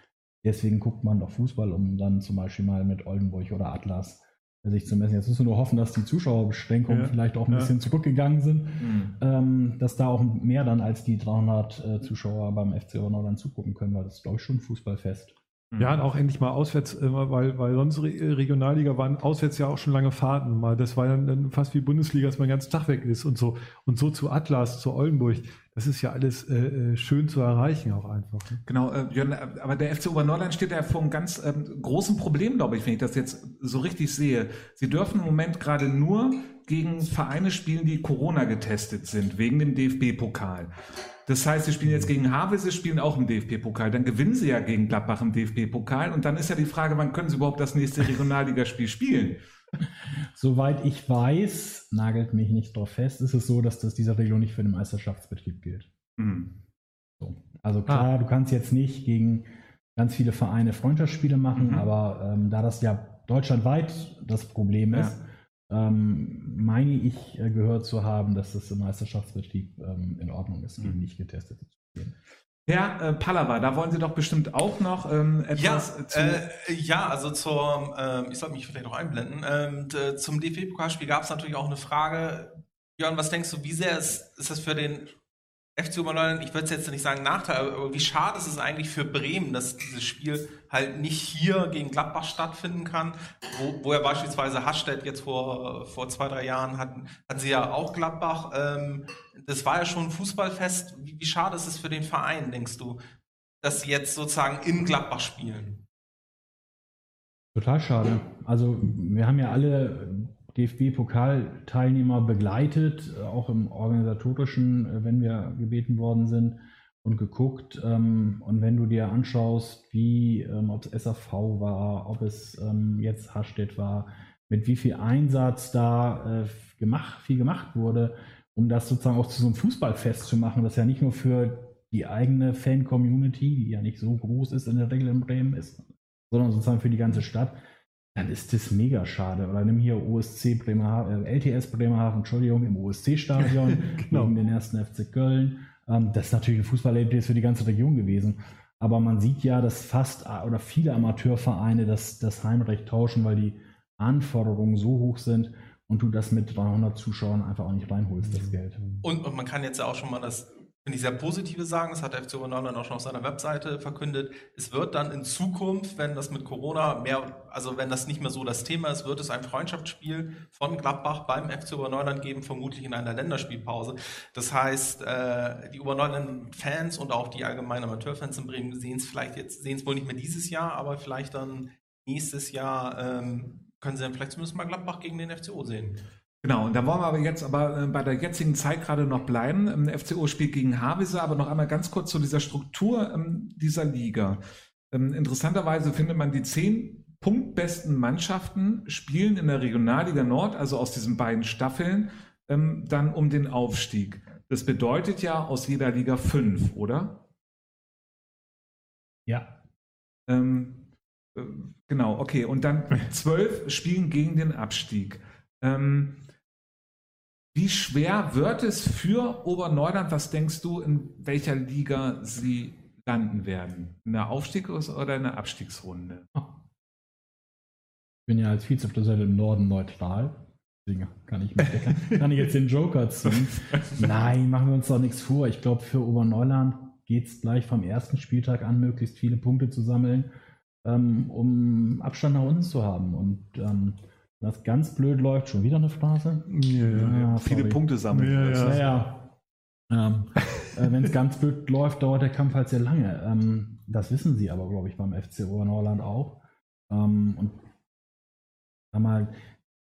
deswegen guckt man doch Fußball, um dann zum Beispiel mal mit Oldenburg oder Atlas sich zu messen. Jetzt müssen wir nur hoffen, dass die Zuschauerbeschränkungen ja. vielleicht auch ein ja. bisschen zurückgegangen sind, mhm. ähm, dass da auch mehr dann als die 300 äh, Zuschauer beim FC Nordrhein zugucken können, weil das ist, glaube ich, schon Fußballfest. Ja, und auch endlich mal auswärts, äh, weil, weil sonst Regionalliga waren auswärts ja auch schon lange Fahrten. Mal, das war dann fast wie Bundesliga, dass man den ganzen Tag weg ist und so. Und so zu Atlas, zu Oldenburg, das ist ja alles äh, äh schön zu erreichen auch einfach. Ne? Genau, äh, Björn, aber der FC Obernordland steht ja vor einem ganz ähm, großen Problem, glaube ich, wenn ich das jetzt so richtig sehe. Sie dürfen im Moment gerade nur gegen Vereine spielen, die Corona getestet sind, wegen dem DFB-Pokal. Das heißt, sie spielen jetzt gegen Havelse, sie spielen auch im DFB-Pokal. Dann gewinnen sie ja gegen Gladbach im DFB-Pokal. Und dann ist ja die Frage, wann können sie überhaupt das nächste Regionalligaspiel spielen? Soweit ich weiß, nagelt mich nicht drauf fest, ist es so, dass das dieser Regelung nicht für den Meisterschaftsbetrieb gilt. Mhm. So. Also klar, ah. du kannst jetzt nicht gegen ganz viele Vereine Freundschaftsspiele machen, mhm. aber ähm, da das ja deutschlandweit das Problem ist, ja ähm, meine ich äh, gehört zu haben, dass das im Meisterschaftsbetrieb ähm, in Ordnung ist, gegen mhm. nicht getestete zu spielen. Herr äh, Pallava, da wollen Sie doch bestimmt auch noch ähm, etwas ja, zu. Äh, ja, also zur, ähm, ich sollte mich vielleicht noch einblenden. Ähm, zum DFB-Pokalspiel gab es natürlich auch eine Frage. Jörn, was denkst du, wie sehr ist, ist das für den FC Oberleutnant, ich würde es jetzt nicht sagen Nachteil, aber wie schade ist es eigentlich für Bremen, dass dieses Spiel halt nicht hier gegen Gladbach stattfinden kann, wo, wo ja beispielsweise Hasstedt jetzt vor, vor zwei, drei Jahren hatten, hatten sie ja auch Gladbach. Ähm, das war ja schon ein Fußballfest. Wie, wie schade ist es für den Verein, denkst du, dass sie jetzt sozusagen in Gladbach spielen? Total schade. Also wir haben ja alle DFB-Pokalteilnehmer begleitet, äh, auch im organisatorischen, äh, wenn wir gebeten worden sind und geguckt. Ähm, und wenn du dir anschaust, wie, ähm, ob es SAV war, ob es ähm, jetzt Hastedt war, mit wie viel Einsatz da äh, gemacht, viel gemacht wurde, um das sozusagen auch zu so einem Fußballfest zu machen, das ja nicht nur für die eigene Fan-Community, die ja nicht so groß ist in der Regel in Bremen ist, sondern sozusagen für die ganze Stadt, dann ist das mega schade. Oder nimm hier OSC Bremerhaven, äh, LTS Bremerhaven, Entschuldigung, im OSC-Stadion genau. gegen den ersten FC Köln. Ähm, das ist natürlich ein Fußballerlebnis für die ganze Region gewesen. Aber man sieht ja, dass fast äh, oder viele Amateurvereine das, das Heimrecht tauschen, weil die Anforderungen so hoch sind und du das mit 300 Zuschauern einfach auch nicht reinholst, das Geld. Und, und man kann jetzt ja auch schon mal das finde ich sehr positive sagen, das hat der FC Oberneunland auch schon auf seiner Webseite verkündet. Es wird dann in Zukunft, wenn das mit Corona mehr, also wenn das nicht mehr so das Thema ist, wird es ein Freundschaftsspiel von Gladbach beim FC Oberneuland geben, vermutlich in einer Länderspielpause. Das heißt, äh, die Oberneuland-Fans und auch die allgemeinen Amateurfans in Bremen sehen es vielleicht jetzt, sehen es wohl nicht mehr dieses Jahr, aber vielleicht dann nächstes Jahr ähm, können sie dann vielleicht zumindest mal Gladbach gegen den FCO sehen. Genau, und da wollen wir aber jetzt aber äh, bei der jetzigen Zeit gerade noch bleiben. Ähm, FCO spielt gegen Havese, aber noch einmal ganz kurz zu dieser Struktur ähm, dieser Liga. Ähm, interessanterweise findet man die zehn punktbesten Mannschaften spielen in der Regionalliga Nord, also aus diesen beiden Staffeln, dann um den Aufstieg. Das bedeutet ja aus jeder Liga fünf, oder? Ja. Ähm, äh, genau, okay. Und dann zwölf spielen gegen den Abstieg. Ähm, wie schwer wird es für Oberneuland? Was denkst du, in welcher Liga sie landen werden? In der Aufstiegs- oder in der Abstiegsrunde? Ich bin ja als Vizepräsident im Norden neutral. Deswegen kann ich, mich, kann ich jetzt den Joker ziehen. Nein, machen wir uns doch nichts vor. Ich glaube, für Oberneuland geht es gleich vom ersten Spieltag an, möglichst viele Punkte zu sammeln, ähm, um Abstand nach unten zu haben. Und ähm, das ganz blöd läuft, schon wieder eine Phase. Ja, ja, ja viele Punkte sammeln. Ja, ja. ja. Ähm, äh, Wenn es ganz blöd läuft, dauert der Kampf halt sehr lange. Ähm, das wissen sie aber, glaube ich, beim FC Obernorland auch. Ähm, und sag mal,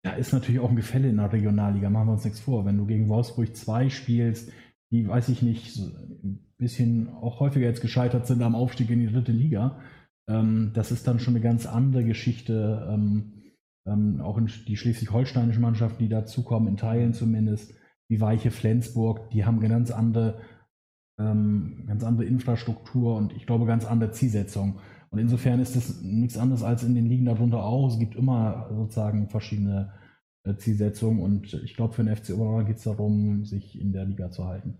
da ist natürlich auch ein Gefälle in der Regionalliga, machen wir uns nichts vor. Wenn du gegen Wolfsburg 2 spielst, die, weiß ich nicht, so ein bisschen auch häufiger jetzt gescheitert sind am Aufstieg in die dritte Liga, ähm, das ist dann schon eine ganz andere Geschichte ähm, auch in die schleswig-holsteinischen Mannschaften, die dazukommen, in Teilen zumindest, wie Weiche Flensburg, die haben eine ganz andere, ähm, ganz andere Infrastruktur und ich glaube ganz andere Zielsetzung. Und insofern ist das nichts anderes als in den Ligen darunter auch. Es gibt immer sozusagen verschiedene äh, Zielsetzungen und ich glaube, für den FC Oberhausen geht es darum, sich in der Liga zu halten.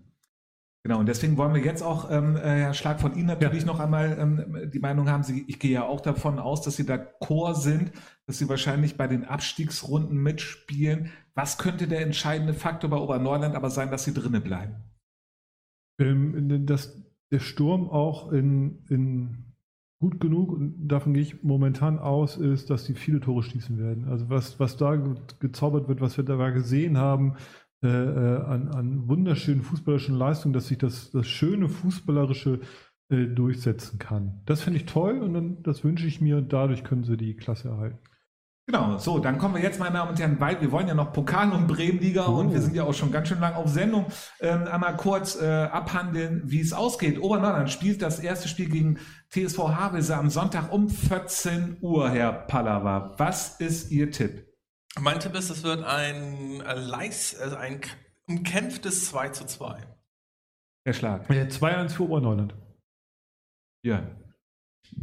Genau, und deswegen wollen wir jetzt auch, ähm, äh, Herr Schlag, von Ihnen natürlich ja. noch einmal ähm, die Meinung haben. Sie, ich gehe ja auch davon aus, dass Sie da Chor sind, dass Sie wahrscheinlich bei den Abstiegsrunden mitspielen. Was könnte der entscheidende Faktor bei Oberneuland aber sein, dass Sie drinnen bleiben? Ähm, dass der Sturm auch in, in gut genug, und davon gehe ich momentan aus, ist, dass sie viele Tore schießen werden. Also was, was da gezaubert wird, was wir da gesehen haben, äh, äh, an, an, wunderschönen fußballerischen Leistungen, dass sich das, das schöne Fußballerische äh, durchsetzen kann. Das finde ich toll und dann, das wünsche ich mir und dadurch können sie die Klasse erhalten. Genau, so, dann kommen wir jetzt, meine Damen und Herren, weit. Wir wollen ja noch Pokal und Bremenliga oh. und wir sind ja auch schon ganz schön lang auf Sendung. Ähm, einmal kurz äh, abhandeln, wie es ausgeht. Oberneuland spielt das erste Spiel gegen TSV Havelse am Sonntag um 14 Uhr, Herr Pallava. Was ist Ihr Tipp? Mein Tipp ist, es wird ein, äh, leis, also ein umkämpftes 2 zu 2. Der Schlag. Ja, 2-1 für Oberneuland. Ja.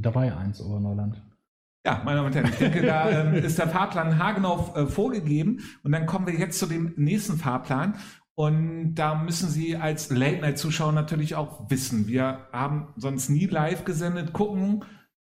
3-1 Oberneuland. Ja, meine Damen und Herren, ich denke, da ähm, ist der Fahrplan haargenau äh, vorgegeben. Und dann kommen wir jetzt zu dem nächsten Fahrplan. Und da müssen Sie als Late-Night-Zuschauer natürlich auch wissen. Wir haben sonst nie live gesendet, gucken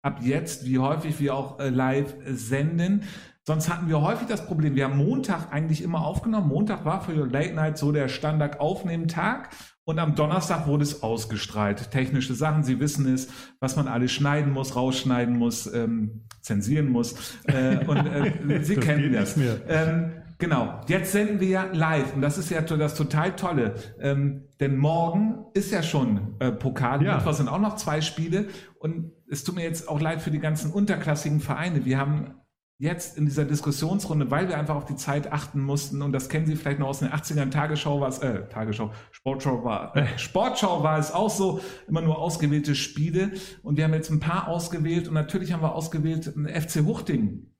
ab jetzt, wie häufig wir auch äh, live senden. Sonst hatten wir häufig das Problem, wir haben Montag eigentlich immer aufgenommen. Montag war für Late Night so der Standard-Aufnehmen-Tag. Und am Donnerstag wurde es ausgestrahlt. Technische Sachen, Sie wissen es, was man alles schneiden muss, rausschneiden muss, ähm, zensieren muss. Äh, und äh, Sie kennen das. Ähm, genau, jetzt senden wir ja live und das ist ja das total Tolle. Ähm, denn morgen ist ja schon äh, Pokal, Ja. Mittwoch sind auch noch zwei Spiele und es tut mir jetzt auch leid für die ganzen unterklassigen Vereine. Wir haben jetzt in dieser Diskussionsrunde, weil wir einfach auf die Zeit achten mussten, und das kennen Sie vielleicht noch aus den 80ern, Tagesschau war es, äh, Tagesschau, Sportschau war, äh, Sportschau war es auch so, immer nur ausgewählte Spiele. Und wir haben jetzt ein paar ausgewählt und natürlich haben wir ausgewählt ein FC Huchting.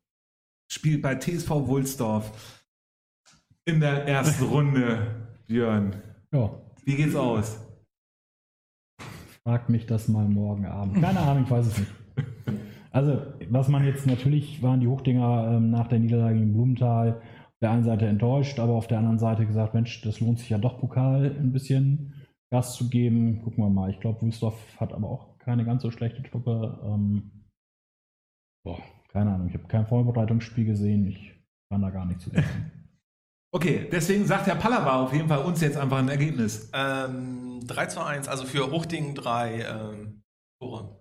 Spielt bei TSV Wulsdorf in der ersten Runde, Björn. Ja, Wie geht's aus? frag mich das mal morgen Abend. Keine Ahnung, ich weiß es nicht. Also, was man jetzt natürlich waren die Hochdinger ähm, nach der Niederlage in Blumenthal auf der einen Seite enttäuscht, aber auf der anderen Seite gesagt, Mensch, das lohnt sich ja doch Pokal ein bisschen Gas zu geben. Gucken wir mal. Ich glaube, Wüstorf hat aber auch keine ganz so schlechte Truppe. Ähm, boah, keine Ahnung. Ich habe kein Vorbereitungsspiel gesehen. Ich kann da gar nichts zu sagen. Okay, deswegen sagt Herr Pallava auf jeden Fall uns jetzt einfach ein Ergebnis. Ähm, 3 zu 1, also für Huchting drei ähm, Tore.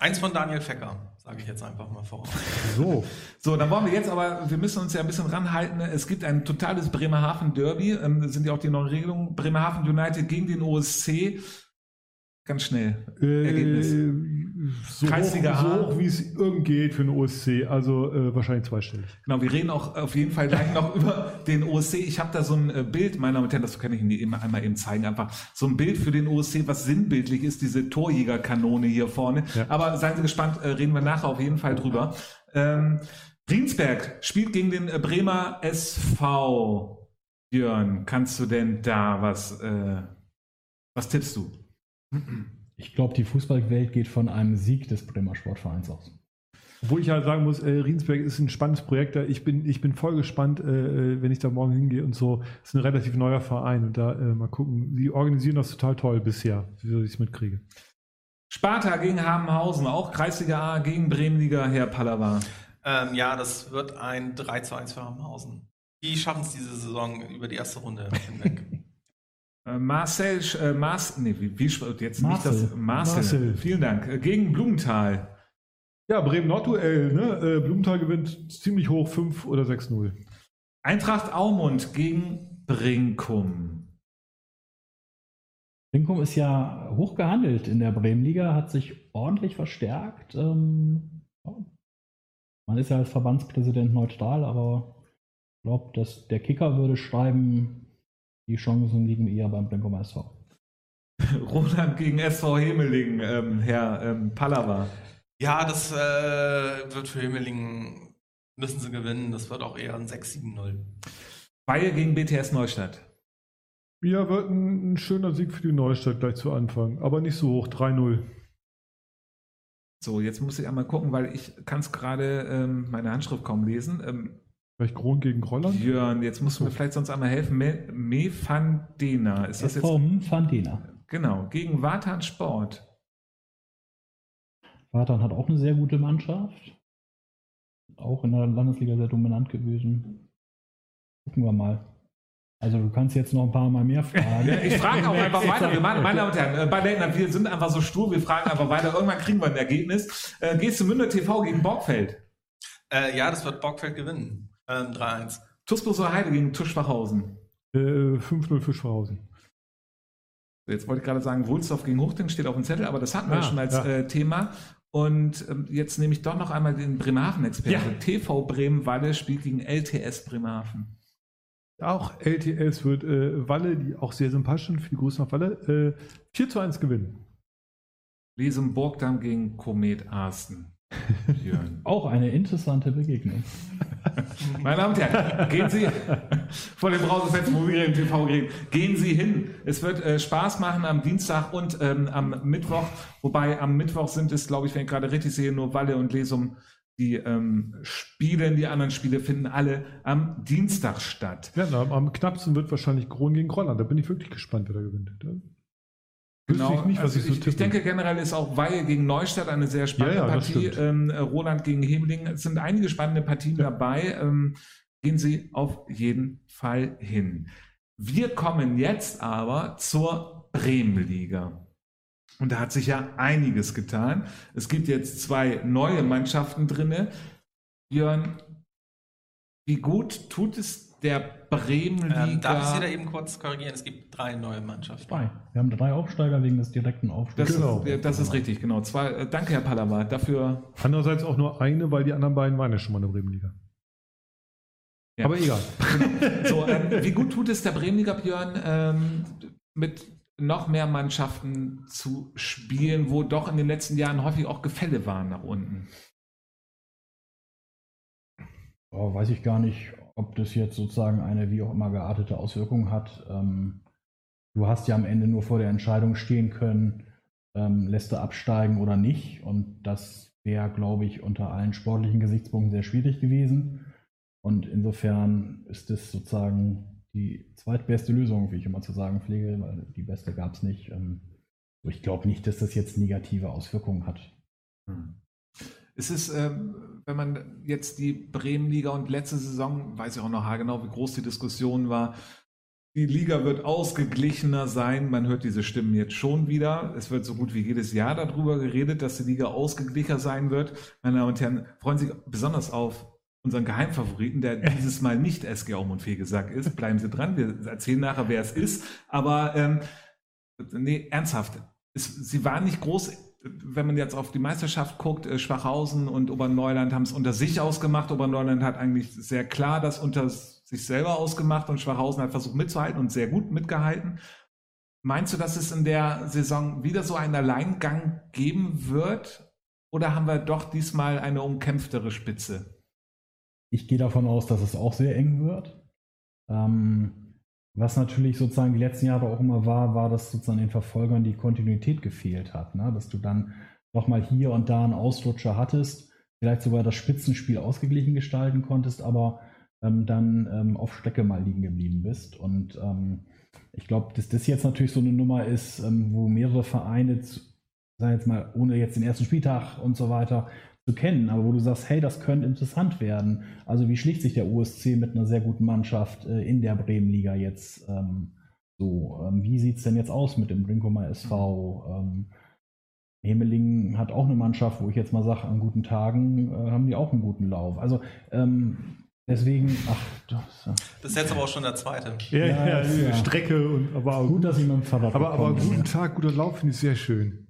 Eins von Daniel Fecker, sage ich jetzt einfach mal voraus. So, So, dann wollen wir jetzt aber, wir müssen uns ja ein bisschen ranhalten. Es gibt ein totales Bremerhaven-Derby. Ähm, das sind ja auch die neuen Regelungen. Bremerhaven United gegen den OSC. Ganz schnell. Ergebnis. äh, so, hoch, Kreisliga A. so hoch, wie es irgend geht für den OSC, also äh, wahrscheinlich zweistellig. Genau, wir reden auch auf jeden Fall gleich noch über den OSC. Ich habe da so ein äh, Bild, meine Damen und Herren, das kann ich Ihnen einmal eben zeigen, einfach so ein Bild für den OSC, was sinnbildlich ist, diese Torjägerkanone hier vorne. Ja. Aber seien Sie gespannt, äh, reden wir nachher auf jeden Fall drüber. Ähm, Riensberg spielt gegen den äh, Bremer SV. Björn, kannst du denn da was, äh, was tippst du? Ich glaube, die Fußballwelt geht von einem Sieg des Bremer Sportvereins aus. Obwohl ich ja sagen muss, äh, Riensberg ist ein spannendes Projekt. da. Ich bin, ich bin voll gespannt, äh, wenn ich da morgen hingehe und so. Es ist ein relativ neuer Verein und da äh, mal gucken. Die organisieren das total toll bisher, wie ich es mitkriege. Sparta gegen Habenhausen, auch Kreisliga A gegen Bremenliga, Herr Pallava. Ähm, ja, das wird ein 3 zu 1 für Hamhausen. Die schaffen es diese Saison über die erste Runde hinweg. Äh, Marcel, äh, nee, wie, wie jetzt Marcel. nicht das, Marcel. Marcel. Vielen Dank. Äh, Gegen Blumenthal. Ja, Bremen-Nord-Duell, ne? Äh, Blumenthal gewinnt ziemlich hoch 5 oder 6-0. Eintracht Aumund gegen Brinkum. Brinkum ist ja hoch gehandelt in der Bremenliga, hat sich ordentlich verstärkt. Ähm. Man ist ja als Verbandspräsident neutral, aber ich glaube, dass der Kicker würde schreiben, die Chancen liegen eher beim Brinkum SV. Roland gegen SV Hemeling, ähm, Herr ähm, Pallava. ja, das äh, wird für Himmelingen, müssen sie gewinnen. Das wird auch eher ein 6-7-0. Bayer gegen BTS Neustadt. Ja, wird ein, ein schöner Sieg für die Neustadt gleich zu Anfang, aber nicht so hoch, 3-0. So, jetzt muss ich einmal gucken, weil ich kann es gerade ähm, meine Handschrift kaum lesen. Ähm, Vielleicht Kron gegen Grolland? Björn, jetzt musst du mir vielleicht sonst einmal helfen. Me Mefandena, ist das jetzt? SV. Genau, gegen Vatan Sport. Vatan hat auch eine sehr gute Mannschaft. Auch in der Landesliga sehr dominant gewesen. Gucken wir mal. Also du kannst jetzt noch ein paar Mal mehr fragen. Ich frage auch einfach weiter. Wir machen, meine Damen und Herren, äh, bei wir sind einfach so stur, wir fragen einfach weiter. Irgendwann kriegen wir ein Ergebnis. Äh, gehst du Münder TV gegen Borgfeld? Äh, ja, das wird Bockfeld gewinnen. Ähm, 3-1. Tusbus Heide gegen Tuschwachhausen. Äh, 5-0 für Schwachhausen. Jetzt wollte ich gerade sagen, Wulsdorf gegen Huchting steht auf dem Zettel, aber das hatten wir Ah, schon als ja. äh, Thema. Und ähm, jetzt nehme ich doch noch einmal den Bremerhaven-Experten. Ja. TV Bremen-Walle spielt gegen LTS Bremerhaven. Auch LTS wird äh, Walle, die auch sehr sympathisch sind, viele Grüße nach Walle, äh, 4 zu 1 gewinnen. Lesum Burgdamm gegen Komet Arsten. Auch eine interessante Begegnung. Meine Damen und Herren, gehen Sie vor dem Browserfenster, wo wir im TV reden, gehen Sie hin. Es wird äh, Spaß machen am Dienstag und ähm, am Mittwoch. Wobei am Mittwoch sind es, glaube ich, wenn ich gerade richtig sehe, nur Walle und Lesum die ähm, Spiele, die anderen Spiele finden alle am Dienstag statt. Ja, na, am knappsten wird wahrscheinlich Kron gegen Grolland. Da bin ich wirklich gespannt, wer da gewinnt. Ja. Genau, ich nicht, also ich so ich, denke generell ist auch Weihe gegen Neustadt eine sehr spannende Ja, ja, Partie. Ähm, Roland gegen Hemeling. Es sind einige spannende Partien dabei. Ähm, gehen Sie auf jeden Fall hin. Wir kommen jetzt aber zur Bremenliga. Und da hat sich ja einiges getan. Es gibt jetzt zwei neue Mannschaften drinne. Björn, wie gut tut es der Bremenliga? Ähm, darf ich Sie da eben kurz korrigieren? Es gibt drei neue Mannschaften. Zwei. Wir haben drei Aufsteiger wegen des direkten Aufstiegs. das, Genau. ist, das ist richtig, genau. Zwei, äh, danke, Herr Pallava, dafür Andererseits auch nur eine, weil die anderen beiden waren ja schon mal in der Bremenliga. Ja. Aber egal. So, ähm, wie gut tut es der Bremenliga Björn, ähm, mit noch mehr Mannschaften zu spielen, wo doch in den letzten Jahren häufig auch Gefälle waren nach unten? Oh, weiß ich gar nicht, ob das jetzt sozusagen eine wie auch immer geartete Auswirkung hat. Ähm, du hast ja am Ende nur vor der Entscheidung stehen können, ähm, lässt du absteigen oder nicht. Und das wäre, glaube ich, unter allen sportlichen Gesichtspunkten sehr schwierig gewesen. Und insofern ist es sozusagen die zweitbeste Lösung, wie ich immer zu sagen pflege, weil die beste gab es nicht. Ähm, ich glaube nicht, dass das jetzt negative Auswirkungen hat. Es ist, ähm, wenn man jetzt die Bremenliga und letzte Saison, weiß ich auch noch haargenau, wie groß die Diskussion war, die Liga wird ausgeglichener sein. Man hört diese Stimmen jetzt schon wieder. Es wird so gut wie jedes Jahr darüber geredet, dass die Liga ausgeglichener sein wird. Meine Damen und Herren, freuen Sie sich besonders auf unseren Geheimfavoriten, der dieses Mal nicht SG Aumund Fegesack ist. Bleiben Sie dran, wir erzählen nachher, wer es ist. Aber ähm, nee, ernsthaft. Es, sie waren nicht groß, wenn man jetzt auf die Meisterschaft guckt, äh, Schwachhausen und Oberneuland haben es unter sich ausgemacht. Oberneuland hat eigentlich sehr klar das unter sich selber ausgemacht und Schwachhausen hat versucht mitzuhalten und sehr gut mitgehalten. Meinst du, dass es in der Saison wieder so einen Alleingang geben wird? Oder haben wir doch diesmal eine umkämpftere Spitze? Ich gehe davon aus, dass es auch sehr eng wird. Ähm, was natürlich sozusagen die letzten Jahre auch immer war, war, dass sozusagen den Verfolgern die Kontinuität gefehlt hat. Ne? Dass du dann nochmal hier und da einen Ausrutscher hattest, vielleicht sogar das Spitzenspiel ausgeglichen gestalten konntest, aber ähm, dann ähm, auf Strecke mal liegen geblieben bist. Und ähm, ich glaube, dass das jetzt natürlich so eine Nummer ist, ähm, wo mehrere Vereine, sagen jetzt mal, ohne jetzt den ersten Spieltag und so weiter zu kennen, aber wo du sagst, hey, das könnte interessant werden. Also wie schlicht sich der USC mit einer sehr guten Mannschaft äh, in der Bremenliga jetzt ähm, so? Ähm, wie sieht es denn jetzt aus mit dem Brinkumer SV? Ähm, Hemeling hat auch eine Mannschaft, wo ich jetzt mal sage, an guten Tagen äh, haben die auch einen guten Lauf. Also ähm, deswegen, ach, das, Das ist jetzt aber auch schon der zweite. Ja, Ja, ja, ja- Strecke und aber auch gut, dass ich mit dem Fahrrad Aber, aber guten Tag, guter Lauf finde ich sehr schön.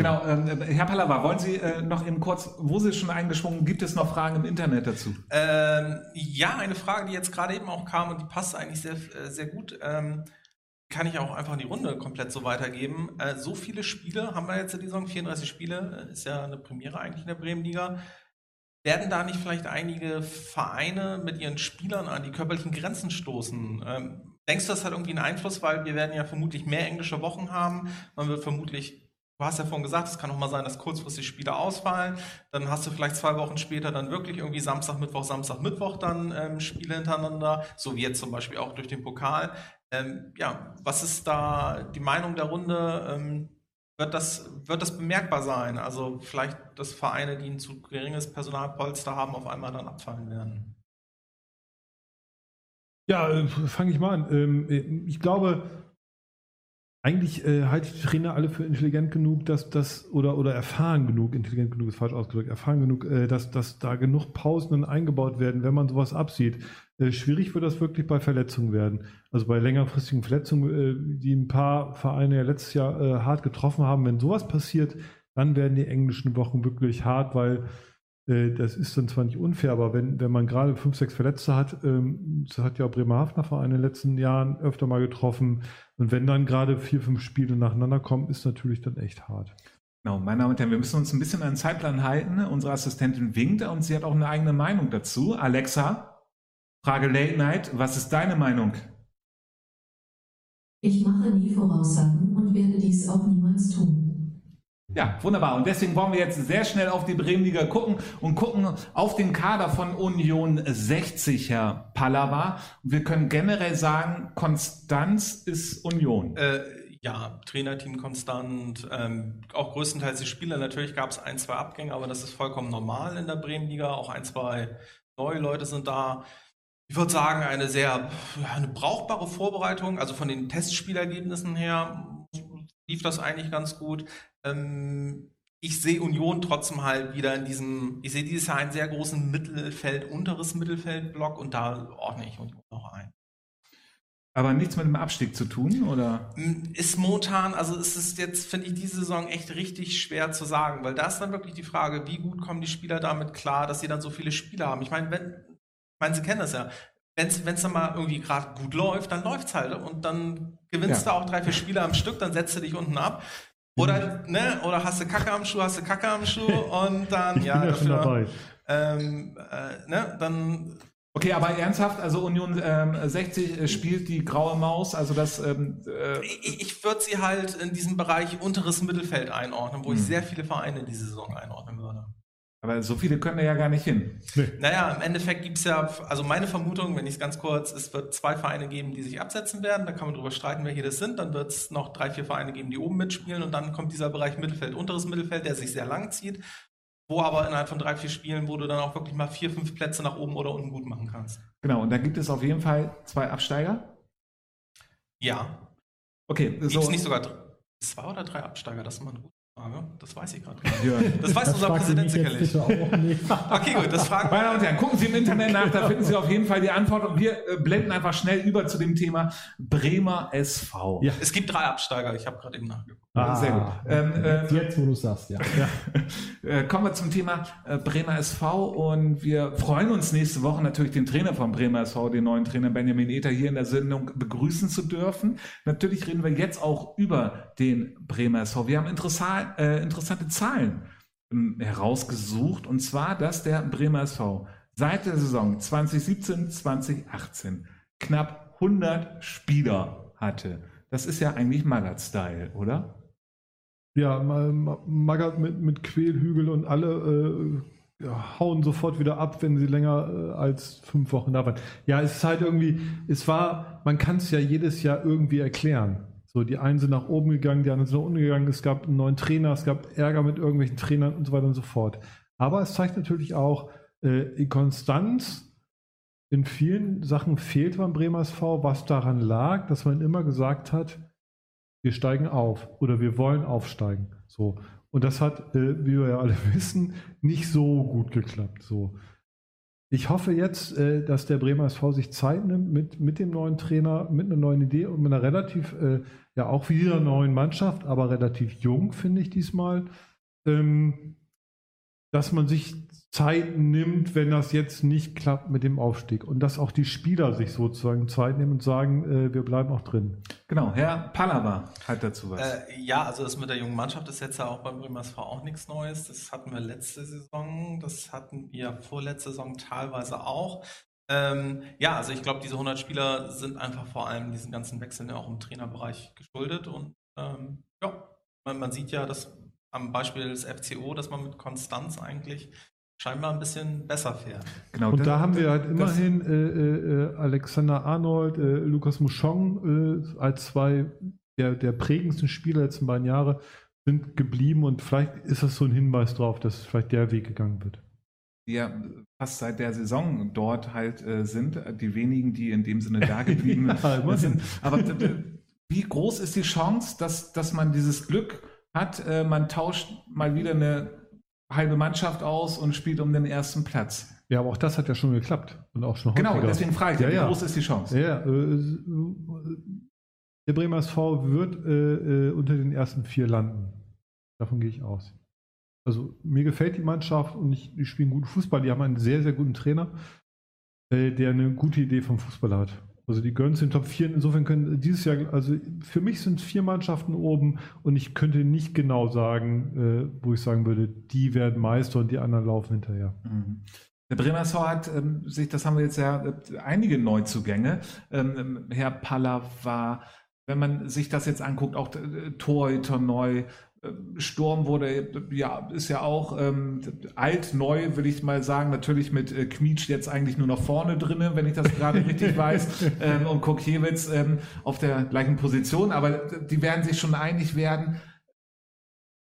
Genau, ähm, Herr Pallava, wollen Sie äh, noch eben kurz, wo Sie schon eingeschwungen, gibt es noch Fragen im Internet dazu? Ähm, ja, eine Frage, die jetzt gerade eben auch kam und die passt eigentlich sehr, äh, sehr gut. Ähm, kann ich auch einfach in die Runde komplett so weitergeben. Äh, so viele Spiele haben wir jetzt in dieser Saison, 34 Spiele, äh, ist ja eine Premiere eigentlich in der Bremenliga. Werden da nicht vielleicht einige Vereine mit ihren Spielern an die körperlichen Grenzen stoßen? Ähm, denkst du, das hat irgendwie einen Einfluss, weil wir werden ja vermutlich mehr englische Wochen haben. Man wird vermutlich Du hast ja vorhin gesagt, es kann auch mal sein, dass kurzfristig Spiele ausfallen. Dann hast du vielleicht zwei Wochen später dann wirklich irgendwie Samstag, Mittwoch, Samstag, Mittwoch dann ähm, Spiele hintereinander, so wie jetzt zum Beispiel auch durch den Pokal. Ähm, ja, was ist da die Meinung der Runde? Ähm, wird, das, wird das bemerkbar sein? Also vielleicht, dass Vereine, die ein zu geringes Personalpolster haben, auf einmal dann abfallen werden. Ja, äh, fange ich mal an. Ähm, äh, ich glaube, eigentlich äh, halte ich die Trainer alle für intelligent genug, dass das oder oder erfahren genug, intelligent genug ist falsch ausgedrückt, erfahren genug, äh, dass, dass da genug Pausen eingebaut werden, wenn man sowas absieht. Äh, schwierig wird das wirklich bei Verletzungen werden. Also bei längerfristigen Verletzungen, äh, die ein paar Vereine ja letztes Jahr äh, hart getroffen haben. Wenn sowas passiert, dann werden die englischen Wochen wirklich hart, weil äh, das ist dann zwar nicht unfair, aber wenn, wenn man gerade fünf, sechs Verletzte hat, ähm, das hat ja auch Bremerhavener Verein in den letzten Jahren öfter mal getroffen. Und wenn dann gerade vier, fünf Spiele nacheinander kommen, ist natürlich dann echt hart. Genau, meine Damen und Herren, wir müssen uns ein bisschen an den Zeitplan halten. Unsere Assistentin winkt und sie hat auch eine eigene Meinung dazu. Alexa, Frage Late Night, was ist deine Meinung? Ich mache nie Voraussagen und werde dies auch niemals tun. Ja, wunderbar. Und deswegen wollen wir jetzt sehr schnell auf die Bremenliga gucken und gucken auf den Kader von Union 60, Herr Pallava. Wir können generell sagen, Konstanz ist Union. Äh, ja, Trainerteam konstant, ähm, auch größtenteils die Spieler. Natürlich gab es ein, zwei Abgänge, aber das ist vollkommen normal in der Bremenliga. Auch ein, zwei neue Leute sind da. Ich würde sagen, eine sehr eine brauchbare Vorbereitung. Also von den Testspielergebnissen her lief das eigentlich ganz gut. Ähm, ich sehe Union trotzdem halt wieder in diesem, ich sehe dieses Jahr einen sehr großen Mittelfeld, unteres Mittelfeldblock und da ordne ich Union noch ein. Aber nichts mit dem Abstieg zu tun, oder? Mm, ist momentan, also es ist jetzt, finde ich, diese Saison echt richtig schwer zu sagen, weil da ist dann wirklich die Frage, wie gut kommen die Spieler damit klar, dass sie dann so viele Spieler haben. Ich meine, wenn, ich meine, Sie kennen das ja. Wenn es dann mal irgendwie gerade gut läuft, dann läuft es halt und dann gewinnst Ja. du auch drei, vier Spieler am Stück, dann setzt du dich unten ab. Oder, ne, oder hast du Kacke am Schuh, hast du Kacke am Schuh und dann, Ich ja, bin ja schon dafür, dabei. ähm, äh, ne, dann Okay, aber ernsthaft, also Union ähm, 60 äh, spielt die graue Maus, also das ähm, äh, ich, ich würde sie halt in diesem Bereich unteres Mittelfeld einordnen, wo ich Hm. sehr viele Vereine diese Saison einordnen würde. Aber so viele können da ja gar nicht hin. Naja, im Endeffekt gibt es ja, also meine Vermutung, wenn ich es ganz kurz, es wird zwei Vereine geben, die sich absetzen werden. Da kann man drüber streiten, welche das sind. Dann wird es noch drei, vier Vereine geben, die oben mitspielen. Und dann kommt dieser Bereich Mittelfeld, unteres Mittelfeld, der sich sehr lang zieht. Wo aber innerhalb von drei, vier Spielen, wo du dann auch wirklich mal vier, fünf Plätze nach oben oder unten gut machen kannst. Genau, und da gibt es auf jeden Fall zwei Absteiger. Ja. Okay, Gibt es so. nicht sogar zwei oder drei Absteiger? Das ist mal gute Frage. Das weiß ich gerade nicht. Jörn. Das weiß unser fragst du Präsident sicherlich. bitte auch nicht. Okay, gut, das fragen Meine Damen und Herren, gucken Sie im Internet nach, da finden Sie auf jeden Fall die Antwort. Und wir äh, blenden einfach schnell über zu dem Thema Bremer SV. Ja. Es gibt drei Absteiger, ich habe gerade eben nachgeguckt. Ah, Sehr gut. Ähm, jetzt, ähm, jetzt, wo du es sagst, ja. Äh, kommen wir zum Thema äh, Bremer SV und wir freuen uns nächste Woche natürlich den Trainer von Bremer SV, den neuen Trainer Benjamin Ether hier in der Sendung begrüßen zu dürfen. Natürlich reden wir jetzt auch über den Bremer SV. Wir haben äh, interessante Zahlen ähm, herausgesucht und zwar, dass der Bremer SV seit der Saison 2017, 2018 knapp 100 Spieler hatte. Das ist ja eigentlich Magath-Style, oder? Ja, Ma- Ma- Magath mit, mit Quälhügel und alle äh, hauen sofort wieder ab, wenn sie länger äh, als fünf Wochen da waren. Ja, es ist halt irgendwie, es war, man kann es ja jedes Jahr irgendwie erklären. So, die einen sind nach oben gegangen, die anderen sind nach unten gegangen, es gab einen neuen Trainer, es gab Ärger mit irgendwelchen Trainern und so weiter und so fort. Aber es zeigt natürlich auch, äh, die Konstanz in vielen Sachen fehlt beim Bremer SV, was daran lag, dass man immer gesagt hat, wir steigen auf oder wir wollen aufsteigen. So. Und das hat, äh, wie wir ja alle wissen, nicht so gut geklappt. So. Ich hoffe jetzt, äh, dass der Bremer SV sich Zeit nimmt mit, mit dem neuen Trainer, mit einer neuen Idee und mit einer relativ, äh, ja auch wieder neuen Mannschaft, aber relativ jung, finde ich diesmal, ähm, dass man sich Zeit nimmt, wenn das jetzt nicht klappt mit dem Aufstieg. Und dass auch die Spieler sich sozusagen Zeit nehmen und sagen, äh, wir bleiben auch drin. Genau, Herr Pallava hat dazu was. Äh, ja, also das mit der jungen Mannschaft ist jetzt ja auch beim Bremer SV auch nichts Neues. Das hatten wir letzte Saison, das hatten wir vorletzte Saison teilweise auch. Ähm, ja, also ich glaube, diese 100 Spieler sind einfach vor allem diesen ganzen Wechseln ja auch im Trainerbereich geschuldet. Und ähm, ja, man, man sieht ja, dass am Beispiel des FCO, dass man mit Konstanz eigentlich scheinbar ein bisschen besser fährt. Genau, Und das- da haben wir halt immerhin äh, äh, äh, Alexander Arnold, äh, Lukas Mouchon äh, als zwei der, der prägendsten Spieler der letzten beiden Jahre sind geblieben und vielleicht ist das so ein Hinweis darauf, dass vielleicht der Weg gegangen wird. Die ja fast seit der Saison dort halt äh, sind, die wenigen, die in dem Sinne da geblieben Ja, sind. Aber äh, wie groß ist die Chance, dass, dass man dieses Glück hat, äh, man tauscht mal wieder eine halbe Mannschaft aus und spielt um den ersten Platz? Ja, aber auch das hat ja schon geklappt und auch schon Genau, deswegen frage ich, Ja, wie ja. groß ist die Chance? Ja, äh, der Bremer SV wird äh, äh, unter den ersten vier landen. Davon gehe ich aus. Also mir gefällt die Mannschaft und ich, die spielen guten Fußball. Die haben einen sehr, sehr guten Trainer, äh, der eine gute Idee vom Fußball hat. Also die zu den Top 4. Insofern können dieses Jahr, also für mich sind vier Mannschaften oben und ich könnte nicht genau sagen, äh, wo ich sagen würde, die werden Meister und die anderen laufen hinterher. Mhm. Der Bremer SV hat ähm, sich, das haben wir jetzt ja, äh, einige Neuzugänge. Ähm, Herr Paller war, wenn man sich das jetzt anguckt, auch äh, Torhüter neu, Sturm wurde, ja, ist ja auch ähm, alt, neu, will ich mal sagen. Natürlich mit äh, Kmietsch jetzt eigentlich nur noch vorne drinne, wenn ich das gerade richtig weiß. Ähm, und Kokiewicz ähm, auf der gleichen Position. Aber die werden sich schon einig werden.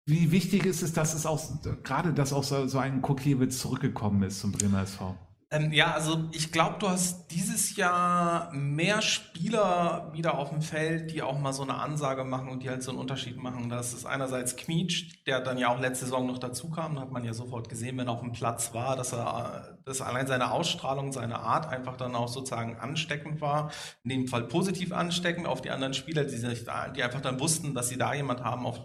Wie wichtig ist es, dass es auch, gerade, dass auch so, so ein Kokiewicz zurückgekommen ist zum Bremer SV? Ähm, ja, also ich glaube, du hast dieses Jahr mehr Spieler wieder auf dem Feld, die auch mal so eine Ansage machen und die halt so einen Unterschied machen. Das ist einerseits Kmietsch, der dann ja auch letzte Saison noch dazu kam. Da hat man ja sofort gesehen, wenn er auf dem Platz war, dass er, dass allein seine Ausstrahlung, seine Art einfach dann auch sozusagen ansteckend war. In dem Fall positiv ansteckend auf die anderen Spieler, die, sich, die einfach dann wussten, dass sie da jemand haben, auf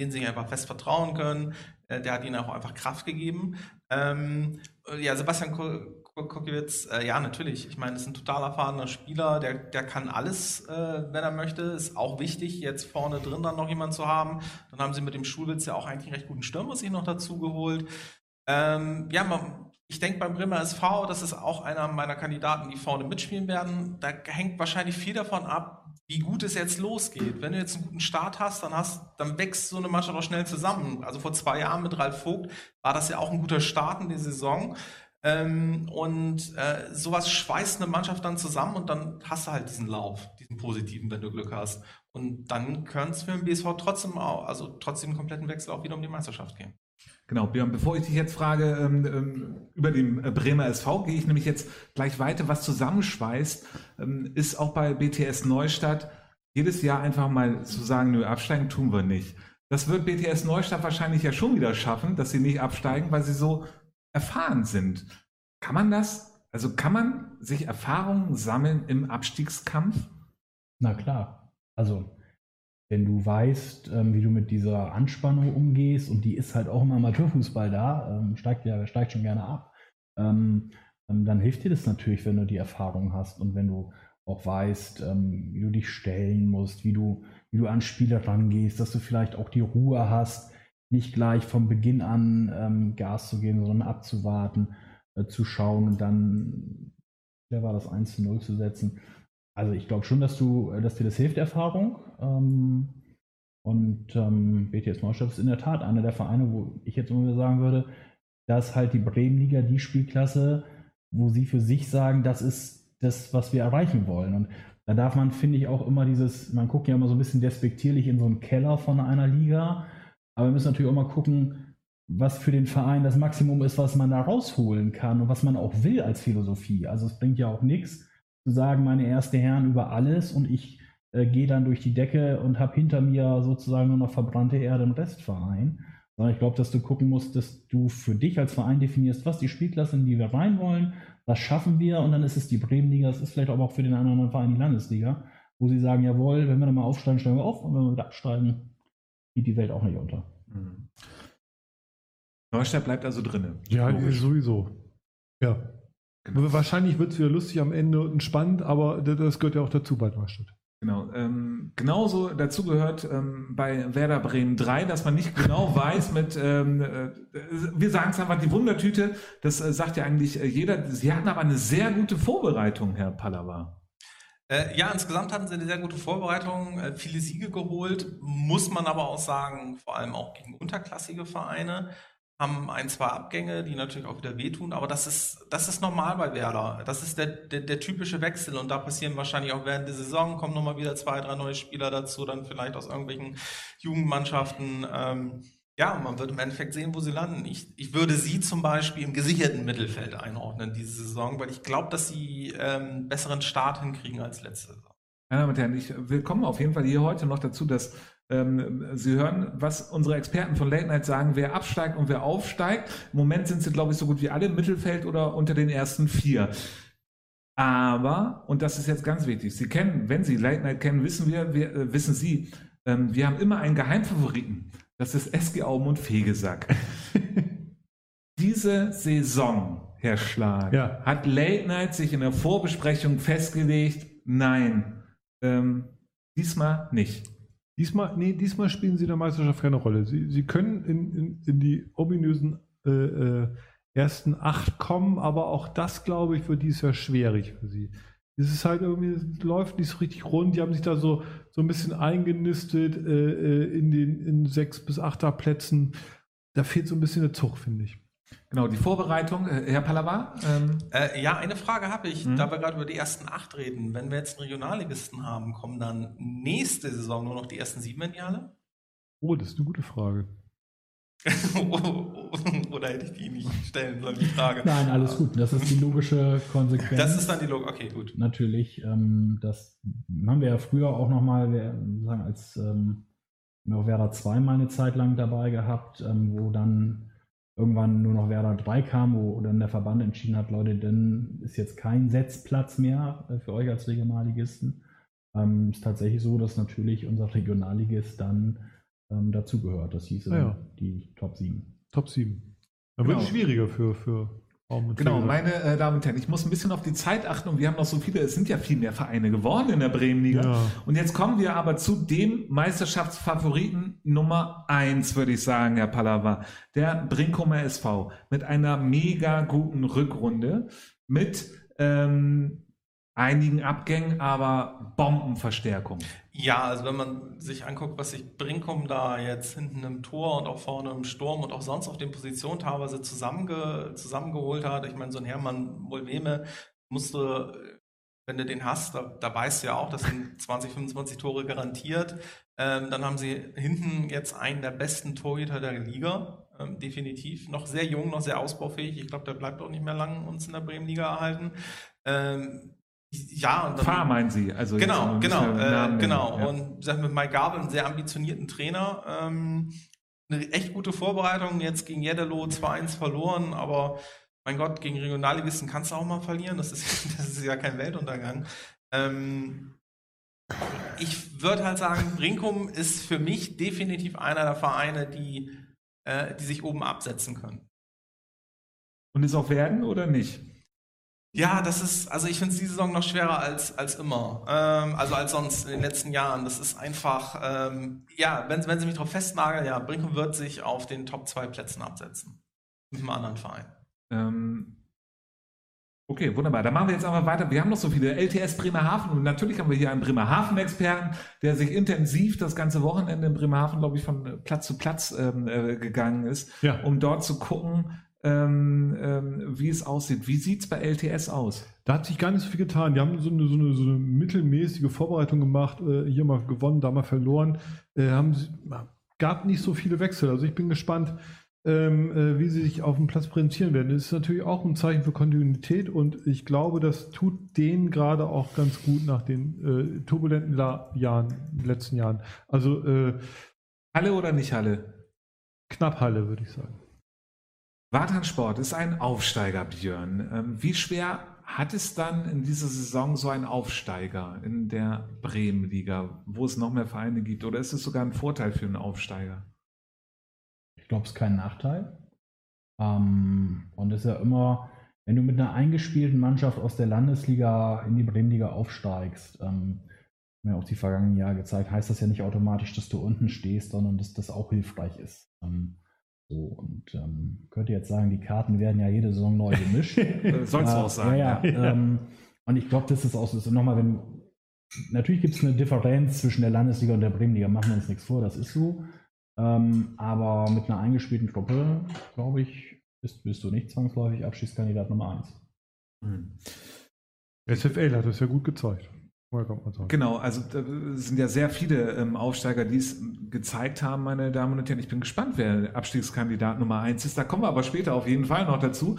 den sie einfach fest vertrauen können. Äh, der hat ihnen auch einfach Kraft gegeben. Ähm, ja, Sebastian Kokiewicz, äh, ja, natürlich. Ich meine, ist ein total erfahrener Spieler, der, der kann alles, äh, wenn er möchte. Ist auch wichtig, jetzt vorne drin dann noch jemanden zu haben. Dann haben sie mit dem Schulwitz ja auch eigentlich einen recht guten Stürmer sich noch dazu geholt. Ähm, ja, man, ich denke beim Bremer SV, das ist auch einer meiner Kandidaten, die vorne mitspielen werden. Da hängt wahrscheinlich viel davon ab, wie gut es jetzt losgeht. Wenn du jetzt einen guten Start hast, dann hast, dann wächst so eine Mannschaft auch schnell zusammen. Also vor zwei Jahren mit Ralf Vogt war das ja auch ein guter Start in die Saison. Ähm, und äh, sowas schweißt eine Mannschaft dann zusammen und dann hast du halt diesen Lauf, diesen positiven, wenn du Glück hast. Und dann könnte es für den BSV trotzdem auch, also trotzdem einen kompletten Wechsel auch wieder um die Meisterschaft gehen. Genau, Björn, bevor ich dich jetzt frage ähm, ähm über den äh, Bremer SV, gehe ich nämlich jetzt gleich weiter. Was zusammenschweißt, ähm, ist auch bei BTS Neustadt jedes Jahr einfach mal zu sagen, nö, absteigen tun wir nicht. Das wird BTS Neustadt wahrscheinlich ja schon wieder schaffen, dass sie nicht absteigen, weil sie so erfahren sind. Kann man das? Also kann man sich Erfahrungen sammeln im Abstiegskampf? Na klar. Also, wenn du weißt, ähm, wie du mit dieser Anspannung umgehst, und die ist halt auch im Amateurfußball da, ähm, steigt ja steigt schon gerne ab, ähm, dann hilft dir das natürlich, wenn du die Erfahrung hast und wenn du auch weißt, wie du dich stellen musst, wie du, wie du an Spieler rangehst, dass du vielleicht auch die Ruhe hast, nicht gleich vom Beginn an ähm, Gas zu geben, sondern abzuwarten, äh, zu schauen und dann, wer war das, 1 zu 0 zu setzen. Also ich glaube schon, dass du, äh, dass dir das hilft, Erfahrung. Ähm, und ähm, BTS Neustadt ist in der Tat einer der Vereine, wo ich jetzt immer sagen würde, dass halt die Bremenliga die Spielklasse, wo sie für sich sagen, das ist das, was wir erreichen wollen. Und da darf man, finde ich, auch immer dieses, man guckt ja immer so ein bisschen despektierlich in so einen Keller von einer Liga aber wir müssen natürlich auch mal gucken, was für den Verein das Maximum ist, was man da rausholen kann und was man auch will als Philosophie. Also es bringt ja auch nichts zu sagen, meine erste Herren über alles und ich äh, gehe dann durch die Decke und habe hinter mir sozusagen nur noch verbrannte Erde im Restverein. Sondern ich glaube, dass du gucken musst, dass du für dich als Verein definierst, was die Spielklasse, in die wir rein wollen, was schaffen wir und dann ist es die Bremenliga, es ist vielleicht aber auch für den anderen Verein die Landesliga, wo sie sagen, jawohl, wenn wir dann mal aufsteigen, steigen wir auf und wenn wir wieder absteigen, geht die Welt auch nicht unter. Mhm. Neustadt bleibt also drin. Ja, Logisch. sowieso. Ja. Genau. Wahrscheinlich wird es wieder lustig am Ende und spannend, aber das gehört ja auch dazu bei Neustadt. Genau. Ähm, genauso dazu gehört ähm, bei Werder Bremen 3, dass man nicht genau weiß mit, ähm, äh, wir sagen es einfach, die Wundertüte, das äh, sagt ja eigentlich äh, jeder. Sie hatten aber eine sehr gute Vorbereitung, Herr Pallava. Äh, ja, insgesamt hatten sie eine sehr gute Vorbereitung, äh, viele Siege geholt, muss man aber auch sagen, vor allem auch gegen unterklassige Vereine, haben ein, zwei Abgänge, die natürlich auch wieder wehtun, aber das ist, das ist normal bei Werder. Das ist der, der, der typische Wechsel und da passieren wahrscheinlich auch während der Saison, kommen nochmal wieder zwei, drei neue Spieler dazu, dann vielleicht aus irgendwelchen Jugendmannschaften. Ähm, ja, man wird im Endeffekt sehen, wo sie landen. Ich, ich würde sie zum Beispiel im gesicherten Mittelfeld einordnen diese Saison, weil ich glaube, dass sie ähm, besseren Start hinkriegen als letzte Saison. Meine Damen und Herren, ich willkommen auf jeden Fall hier heute noch dazu, dass ähm, Sie hören, was unsere Experten von Late Night sagen, wer absteigt und wer aufsteigt. Im Moment sind sie, glaube ich, so gut wie alle im Mittelfeld oder unter den ersten vier. Aber, und das ist jetzt ganz wichtig, Sie kennen, wenn Sie Late Night kennen, wissen wir, wir äh, wissen Sie, ähm, wir haben immer einen Geheimfavoriten. Das ist SG Aumund Fegesack. Diese Saison, Herr Schlag, ja. hat Late Night sich in der Vorbesprechung festgelegt, nein, ähm, diesmal nicht. Diesmal, nee, diesmal spielen sie in der Meisterschaft keine Rolle. Sie, sie können in, in, in die ominösen äh, äh, ersten acht kommen, aber auch das, glaube ich, wird dieses Jahr schwierig für sie. es ist halt irgendwie, es läuft nicht so richtig rund. Die haben sich da so, so ein bisschen eingenistet äh, äh, in den in sechs bis achter Plätzen. Da fehlt so ein bisschen der Zug, finde ich. Genau, die Vorbereitung, äh, Herr Pallava. Ähm, Äh, ja, eine Frage habe ich, Mhm. da wir gerade über die ersten acht reden. Wenn wir jetzt einen Regionalligisten haben, kommen dann nächste Saison nur noch die ersten sieben in die Halle? Oh, das ist eine gute Frage. Oder hätte ich die nicht stellen sollen, die Frage? Nein, alles gut. Das ist die logische Konsequenz. Das ist dann die Logik. Okay, gut. natürlich. Ähm, das haben wir ja früher auch nochmal, sagen, als ähm, Werder 2 mal eine Zeit lang dabei gehabt, ähm, wo dann irgendwann nur noch Werder 3 kam, wo dann der Verband entschieden hat, Leute, dann ist jetzt kein Setzplatz mehr äh, für euch als Regionalligisten. Ähm, ist tatsächlich so, dass natürlich unser Regionalligist dann ähm, dazugehört. Das hieße Ah ja. die Top 7. Top 7. Dann Genau. wird es schwieriger für, für Genau, meine äh, Damen und Herren, ich muss ein bisschen auf die Zeit achten und wir haben noch so viele, es sind ja viel mehr Vereine geworden in der Bremenliga. Ja. Und jetzt kommen wir aber zu dem Meisterschaftsfavoriten Nummer eins, würde ich sagen, Herr Pallava. Der Brinkumer SV mit einer mega guten Rückrunde, mit ähm, einigen Abgängen, aber Bombenverstärkung. Ja, also wenn man sich anguckt, was sich Brinkum da jetzt hinten im Tor und auch vorne im Sturm und auch sonst auf den Positionen teilweise zusammenge zusammengeholt hat. Ich meine, so ein Hermann Molveme musste, wenn du den hast, da, da weißt du ja auch, das sind 20, 25 Tore garantiert. Ähm, dann haben sie hinten jetzt einen der besten Torhüter der Liga. Ähm, definitiv. Noch sehr jung, noch sehr ausbaufähig. Ich glaube, der bleibt auch nicht mehr lang uns in der Bremenliga erhalten. Ähm, ja, und dann- Fahr meinen Sie? Also Genau, genau, äh, genau. Ja. Und sag mit Mike Gabel, einen sehr ambitionierten Trainer. Ähm, eine echt gute Vorbereitung. Jetzt gegen Jeddelo 2-1 verloren, aber mein Gott, gegen Regionalligisten kannst du auch mal verlieren. Das ist, das ist ja kein Weltuntergang. Ähm, ich würde halt sagen, Brinkum ist für mich definitiv einer der Vereine, die, äh, die sich oben absetzen können. Und es auch werden oder nicht? Ja, das ist, also ich finde es diese Saison noch schwerer als, als immer. Ähm, also als sonst in den letzten Jahren. Das ist einfach, ähm, ja, wenn, wenn sie mich darauf festnageln, ja, Brinkum wird sich auf den Top 2 Plätzen absetzen. Mit einem anderen Verein. Ähm, okay, wunderbar. Dann machen wir jetzt aber weiter. Wir haben noch so viele LTS Bremerhaven und natürlich haben wir hier einen Bremerhaven-Experten, der sich intensiv das ganze Wochenende in Bremerhaven, glaube ich, von Platz zu Platz ähm, äh, gegangen ist, Ja. um dort zu gucken, ähm, ähm, wie es aussieht. Wie sieht's bei LTS aus? Da hat sich gar nicht so viel getan. Die haben so eine, so eine, so eine mittelmäßige Vorbereitung gemacht, äh, hier mal gewonnen, da mal verloren. Äh, haben, gab nicht so viele Wechsel. Also ich bin gespannt, ähm, äh, wie sie sich auf dem Platz präsentieren werden. Das ist natürlich auch ein Zeichen für Kontinuität und ich glaube, das tut denen gerade auch ganz gut nach den äh, turbulenten La Jahren, letzten Jahren. Also äh, Halle oder nicht Halle? knapp Halle, würde ich sagen. Wartan Sport ist ein Aufsteiger, Björn. Ähm, wie schwer hat es dann in dieser Saison so einen Aufsteiger in der Bremenliga, wo es noch mehr Vereine gibt? Oder ist es sogar ein Vorteil für einen Aufsteiger? Ich glaube, es ist kein Nachteil. Ähm, und es ist ja immer, wenn du mit einer eingespielten Mannschaft aus der Landesliga in die Bremenliga aufsteigst, ähm, ja auch die vergangenen Jahre gezeigt, heißt das ja nicht automatisch, dass du unten stehst, sondern dass das auch hilfreich ist. So, und ähm, könnte jetzt sagen, die Karten werden ja jede Saison neu gemischt. Sollst du Äh, auch sagen. Ja, ja. Ähm, und ich glaube, das ist auch so. Nochmal, wenn natürlich gibt es eine Differenz zwischen der Landesliga und der Bremenliga, machen wir uns nichts vor, das ist so. Ähm, aber mit einer eingespielten Truppe, glaube ich, bist, bist du nicht zwangsläufig Abschiedskandidat Nummer 1. Hm. SFL hat das ja gut gezeigt. Genau, also da sind ja sehr viele ähm, Aufsteiger, die es gezeigt haben, meine Damen und Herren. Ich bin gespannt, wer Abstiegskandidat Nummer eins ist. Da kommen wir aber später auf jeden Fall noch dazu.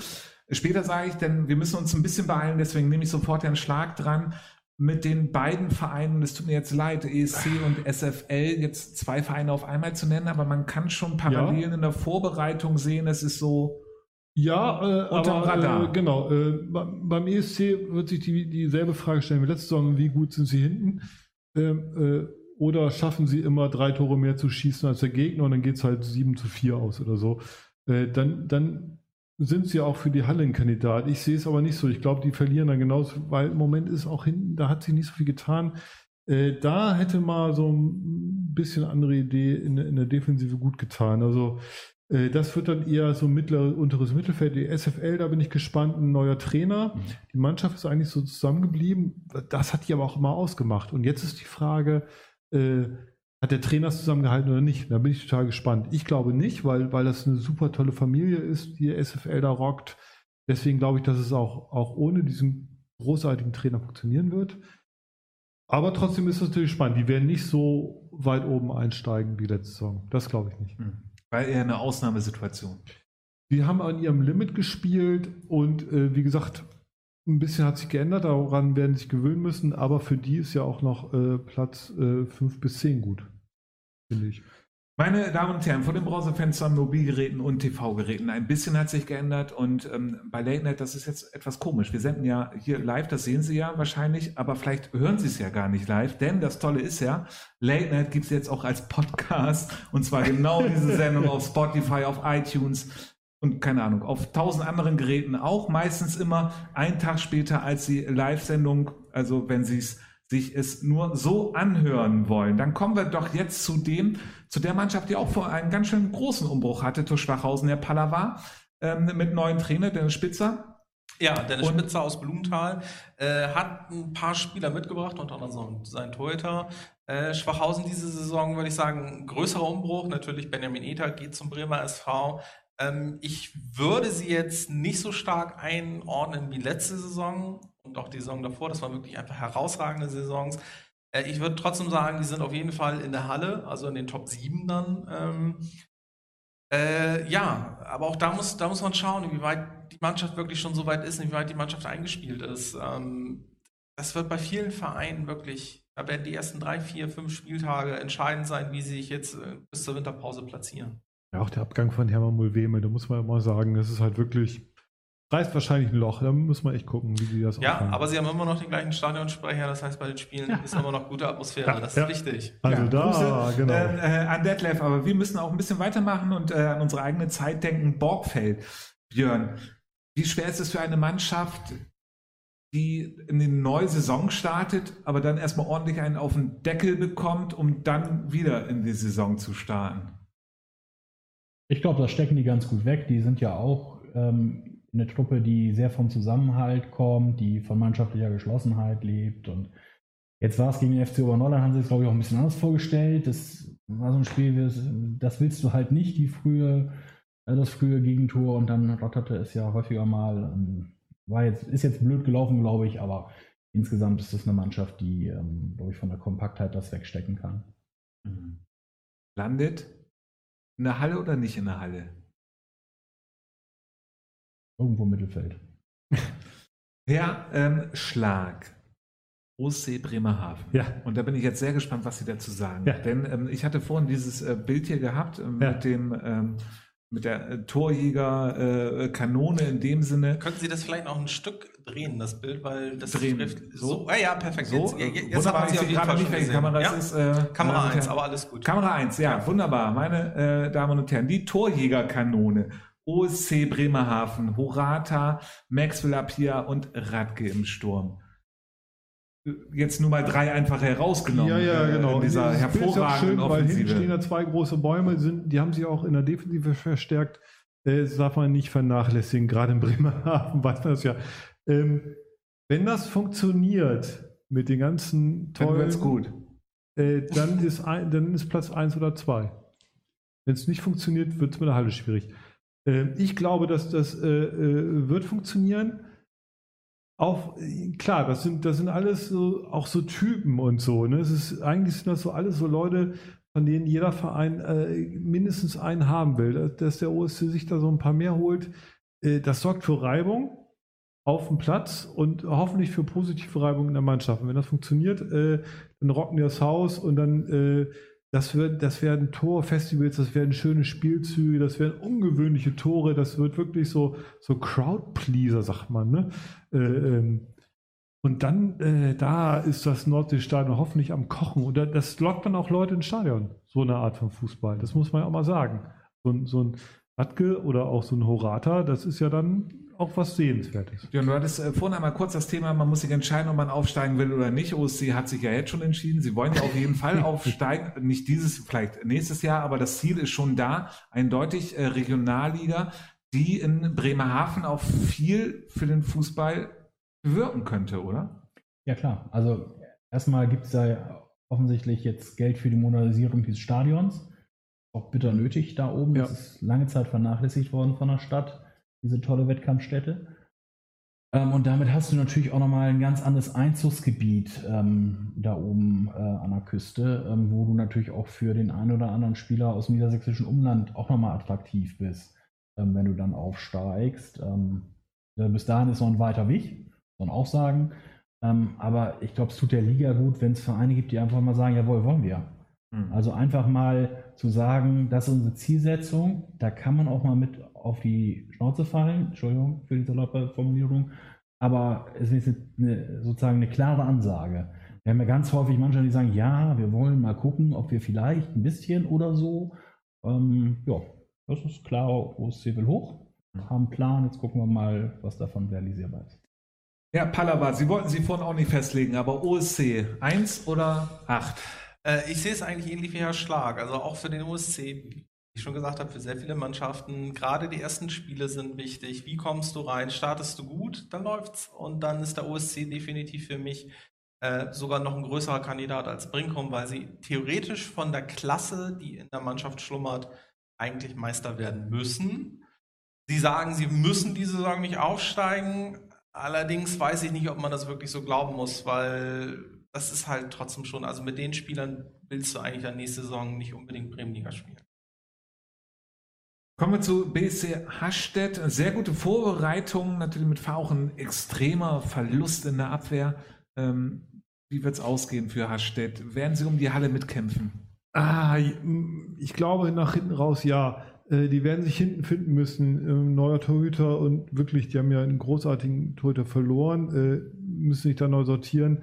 Später sage ich, denn wir müssen uns ein bisschen beeilen, deswegen nehme ich sofort den Schlag dran. Mit den beiden Vereinen, es tut mir jetzt leid, ESC und SFL, jetzt zwei Vereine auf einmal zu nennen, aber man kann schon Parallelen in der Vorbereitung sehen. Es ist so, Ja, äh, aber äh, genau. Äh, beim ESC wird sich die, dieselbe Frage stellen wie letzte Saison, wie gut sind sie hinten? Ähm, äh, oder schaffen sie immer drei Tore mehr zu schießen als der Gegner und dann geht es halt 7 zu 4 aus oder so. Äh, dann, dann sind sie auch für die Halle ein Kandidat. Ich sehe es aber nicht so. Ich glaube, die verlieren dann genauso, weil im Moment ist auch hinten, da hat sich nicht so viel getan. Äh, da hätte mal so ein bisschen andere Idee in, der- in der Defensive gut getan. Also Das wird dann eher so mittleres, unteres Mittelfeld. Die SFL, da bin ich gespannt, ein neuer Trainer. Mhm. Die Mannschaft ist eigentlich so zusammengeblieben. Das hat die aber auch immer ausgemacht. Und jetzt ist die Frage, äh, hat der Trainer es zusammengehalten oder nicht? Da bin ich total gespannt. Ich glaube nicht, weil, weil das eine super tolle Familie ist, die SFL da rockt. Deswegen glaube ich, dass es auch, auch ohne diesen großartigen Trainer funktionieren wird. Aber trotzdem ist es natürlich spannend. Die werden nicht so weit oben einsteigen wie letzte Saison. Das glaube ich nicht. Hm. War eher eine Ausnahmesituation. Die haben an ihrem Limit gespielt und äh, wie gesagt, ein bisschen hat sich geändert, daran werden sie sich gewöhnen müssen, aber für die ist ja auch noch äh, Platz 5 bis 10 gut, finde ich. Meine Damen und Herren, vor den Browserfenstern, Mobilgeräten und TV-Geräten. Ein bisschen hat sich geändert und ähm, bei Late Night, das ist jetzt etwas komisch. Wir senden ja hier live, das sehen Sie ja wahrscheinlich, aber vielleicht hören Sie es ja gar nicht live, denn das Tolle ist ja, Late Night gibt es jetzt auch als Podcast und zwar genau diese Sendung auf Spotify, auf iTunes und keine Ahnung, auf tausend anderen Geräten auch, meistens immer einen Tag später als die Live-Sendung, also wenn Sie es sich es nur so anhören wollen, dann kommen wir doch jetzt zu dem, zu der Mannschaft, die auch vor einen ganz schön großen Umbruch hatte, zu Schwachhausen, der Pallava, ähm, mit neuen Trainer, Dennis Spitzer. Ja, Dennis Und- Spitzer aus Blumenthal äh, hat ein paar Spieler mitgebracht, unter anderem sein Torhüter. Äh, Schwachhausen diese Saison, würde ich sagen, größerer Umbruch. Natürlich Benjamin Ether geht zum Bremer SV. Ähm, ich würde sie jetzt nicht so stark einordnen wie letzte Saison und auch die Saison davor. Das waren wirklich einfach herausragende Saisons. Äh, ich würde trotzdem sagen, die sind auf jeden Fall in der Halle, also in den Top 7 dann. Ähm, äh, ja, aber auch da muss, da muss man schauen, inwieweit die Mannschaft wirklich schon so weit ist, inwieweit die Mannschaft eingespielt ist. Ähm, das wird bei vielen Vereinen wirklich, da werden die ersten drei, vier, fünf Spieltage entscheidend sein, wie sie sich jetzt äh, bis zur Winterpause platzieren. Ja, auch der Abgang von Hermann Mulveme, da muss man mal sagen, das ist halt wirklich, reißt wahrscheinlich ein Loch, da muss man echt gucken, wie die das Ja, auffangen. aber sie haben immer noch den gleichen Stadionsprecher, das heißt, bei den Spielen ist immer noch gute Atmosphäre, Ja, das ja. ist wichtig. Also Ja, da, Grüße, genau. Äh, äh, an Detlef, aber wir müssen auch ein bisschen weitermachen und äh, an unsere eigene Zeit denken. Borgfeld, Björn, wie schwer ist es für eine Mannschaft, die in die neue Saison startet, aber dann erstmal ordentlich einen auf den Deckel bekommt, um dann wieder in die Saison zu starten? Ich glaube, das stecken die ganz gut weg. Die sind ja auch ähm, eine Truppe, die sehr vom Zusammenhalt kommt, die von mannschaftlicher Geschlossenheit lebt. Und jetzt war es gegen den FC Oberneuland, haben sie es, glaube ich, auch ein bisschen anders vorgestellt. Das war so ein Spiel, das, willst du halt nicht, die frühe, äh, das frühe Gegentor und dann rotterte es ja häufiger mal. Ähm, War jetzt, ist jetzt blöd gelaufen, glaube ich, aber insgesamt ist das eine Mannschaft, die, ähm, glaube ich, von der Kompaktheit das wegstecken kann. Landet in der Halle oder nicht in der Halle? Irgendwo im Mittelfeld. Ja, ähm, Schlag. OC Bremerhaven. Ja. Und da bin ich jetzt sehr gespannt, was Sie dazu sagen. Ja. Denn ähm, ich hatte vorhin dieses äh, Bild hier gehabt ähm, Ja. mit dem ähm, mit der äh, Torjäger äh, Kanone in dem Sinne. Könnten Sie das vielleicht noch ein Stück drehen, das Bild, weil das Drehen. trifft So? so. Ja, ja, perfekt. So, jetzt, jetzt, wunderbar, ich sie auf jeden Fall nicht, welche. Kamera ja? es ist. Äh, Kamera meine 1, Damen- aber alles gut. Kamera 1, ja, wunderbar. Meine äh, Damen und Herren, die Torjägerkanone. OSC Bremerhaven, Horata, Maxwell Apia und Radke im Sturm. Jetzt nur mal drei einfache herausgenommen. Ja, ja, äh, genau. In dieser Dieses Bild ist auch hervorragenden schön, weil hinten stehen da zwei große Bäume, sind, die haben sie auch in der Defensive verstärkt. Äh, Das darf man nicht vernachlässigen, gerade in Bremerhaven weiß man das ja. Ähm, wenn das funktioniert mit den ganzen Dann tollen, wird's gut. Äh, dann, ist dann ist Platz 1 oder 2. Wenn es nicht funktioniert, wird es mit der Halle schwierig. Ähm, ich glaube, dass das äh, äh, wird funktionieren. Auch, äh, klar, das sind, das sind alles so, auch so Typen und so. Ne? Es ist, eigentlich sind das so alles so Leute, von denen jeder Verein mindestens einen haben will. Dass, der OSC sich da so ein paar mehr holt, das sorgt für Reibung auf dem Platz und hoffentlich für positive Reibung in der Mannschaft. Und wenn das funktioniert, dann rocken die das Haus und dann das, wird, das werden Torfestivals, das werden schöne Spielzüge, das werden ungewöhnliche Tore, das wird wirklich so, so Crowdpleaser, sagt man. Ne? Äh, ähm, und dann, äh, da ist das Nordseestadion hoffentlich am Kochen. Und da, das lockt dann auch Leute ins Stadion, so eine Art von Fußball. Das muss man ja auch mal sagen. So, so ein Radke oder auch so ein Horata, das ist ja dann auch was Sehenswertes. Ja, du hattest äh, vorhin einmal kurz das Thema, man muss sich entscheiden, ob man aufsteigen will oder nicht. OSC hat sich ja jetzt schon entschieden. Sie wollen ja auf jeden Fall aufsteigen. Nicht dieses, vielleicht nächstes Jahr, aber das Ziel ist schon da. Eindeutig äh, Regionalliga, die in Bremerhaven auch viel für den Fußball bewirken könnte, oder? Ja, klar. Also erstmal gibt es da offensichtlich jetzt Geld für die Modernisierung dieses Stadions. Auch bitter nötig da oben. Ja. Das ist lange Zeit vernachlässigt worden von der Stadt, diese tolle Wettkampfstätte. Ähm, und damit hast du natürlich auch nochmal ein ganz anderes Einzugsgebiet ähm, da oben äh, an der Küste, ähm, wo du natürlich auch für den einen oder anderen Spieler aus dem niedersächsischen Umland auch nochmal attraktiv bist, ähm, wenn du dann aufsteigst. Ähm, bis dahin ist noch ein weiter Weg, muss man auch sagen. Ähm, aber ich glaube, es tut der Liga gut, wenn es Vereine gibt, die einfach mal sagen, jawohl, wollen wir. Hm. Also einfach mal zu sagen, das ist unsere Zielsetzung, da kann man auch mal mit auf die Schnauze fallen, Entschuldigung für die saloppe Formulierung, aber es ist eine, sozusagen eine klare Ansage. Wir haben ja ganz häufig Mannschaften, die sagen, ja, wir wollen mal gucken, ob wir vielleicht ein bisschen oder so. Ähm, ja, das ist klar, OSC will hoch, haben einen Plan, jetzt gucken wir mal, was davon realisierbar ist. Ja, Pallava, Sie wollten sie vorhin auch nicht festlegen, aber OSC 1 oder 8? Äh, ich sehe es eigentlich ähnlich wie Herr Schlag. Also auch für den OSC, ich schon gesagt habe, für sehr viele Mannschaften, gerade die ersten Spiele sind wichtig. Wie kommst du rein? Startest du gut, dann läuft's. Und dann ist der OSC definitiv für mich äh, sogar noch ein größerer Kandidat als Brinkum, weil sie theoretisch von der Klasse, die in der Mannschaft schlummert, eigentlich Meister werden müssen. Sie sagen, sie müssen diese Saison nicht aufsteigen. Allerdings weiß ich nicht, ob man das wirklich so glauben muss, weil das ist halt trotzdem schon, also mit den Spielern willst du eigentlich dann nächste Saison nicht unbedingt Bremenliga spielen. Kommen wir zu BSC Hastedt. Sehr gute Vorbereitung, natürlich mit auch ein extremer Verlust in der Abwehr. Ähm, wie wird es ausgehen für Hastedt? Werden sie um die Halle mitkämpfen? Ah, ich glaube nach hinten raus ja. Äh, Die werden sich hinten finden müssen. Ähm, Neuer Torhüter und wirklich, die haben ja einen großartigen Torhüter verloren, äh, müssen sich da neu sortieren.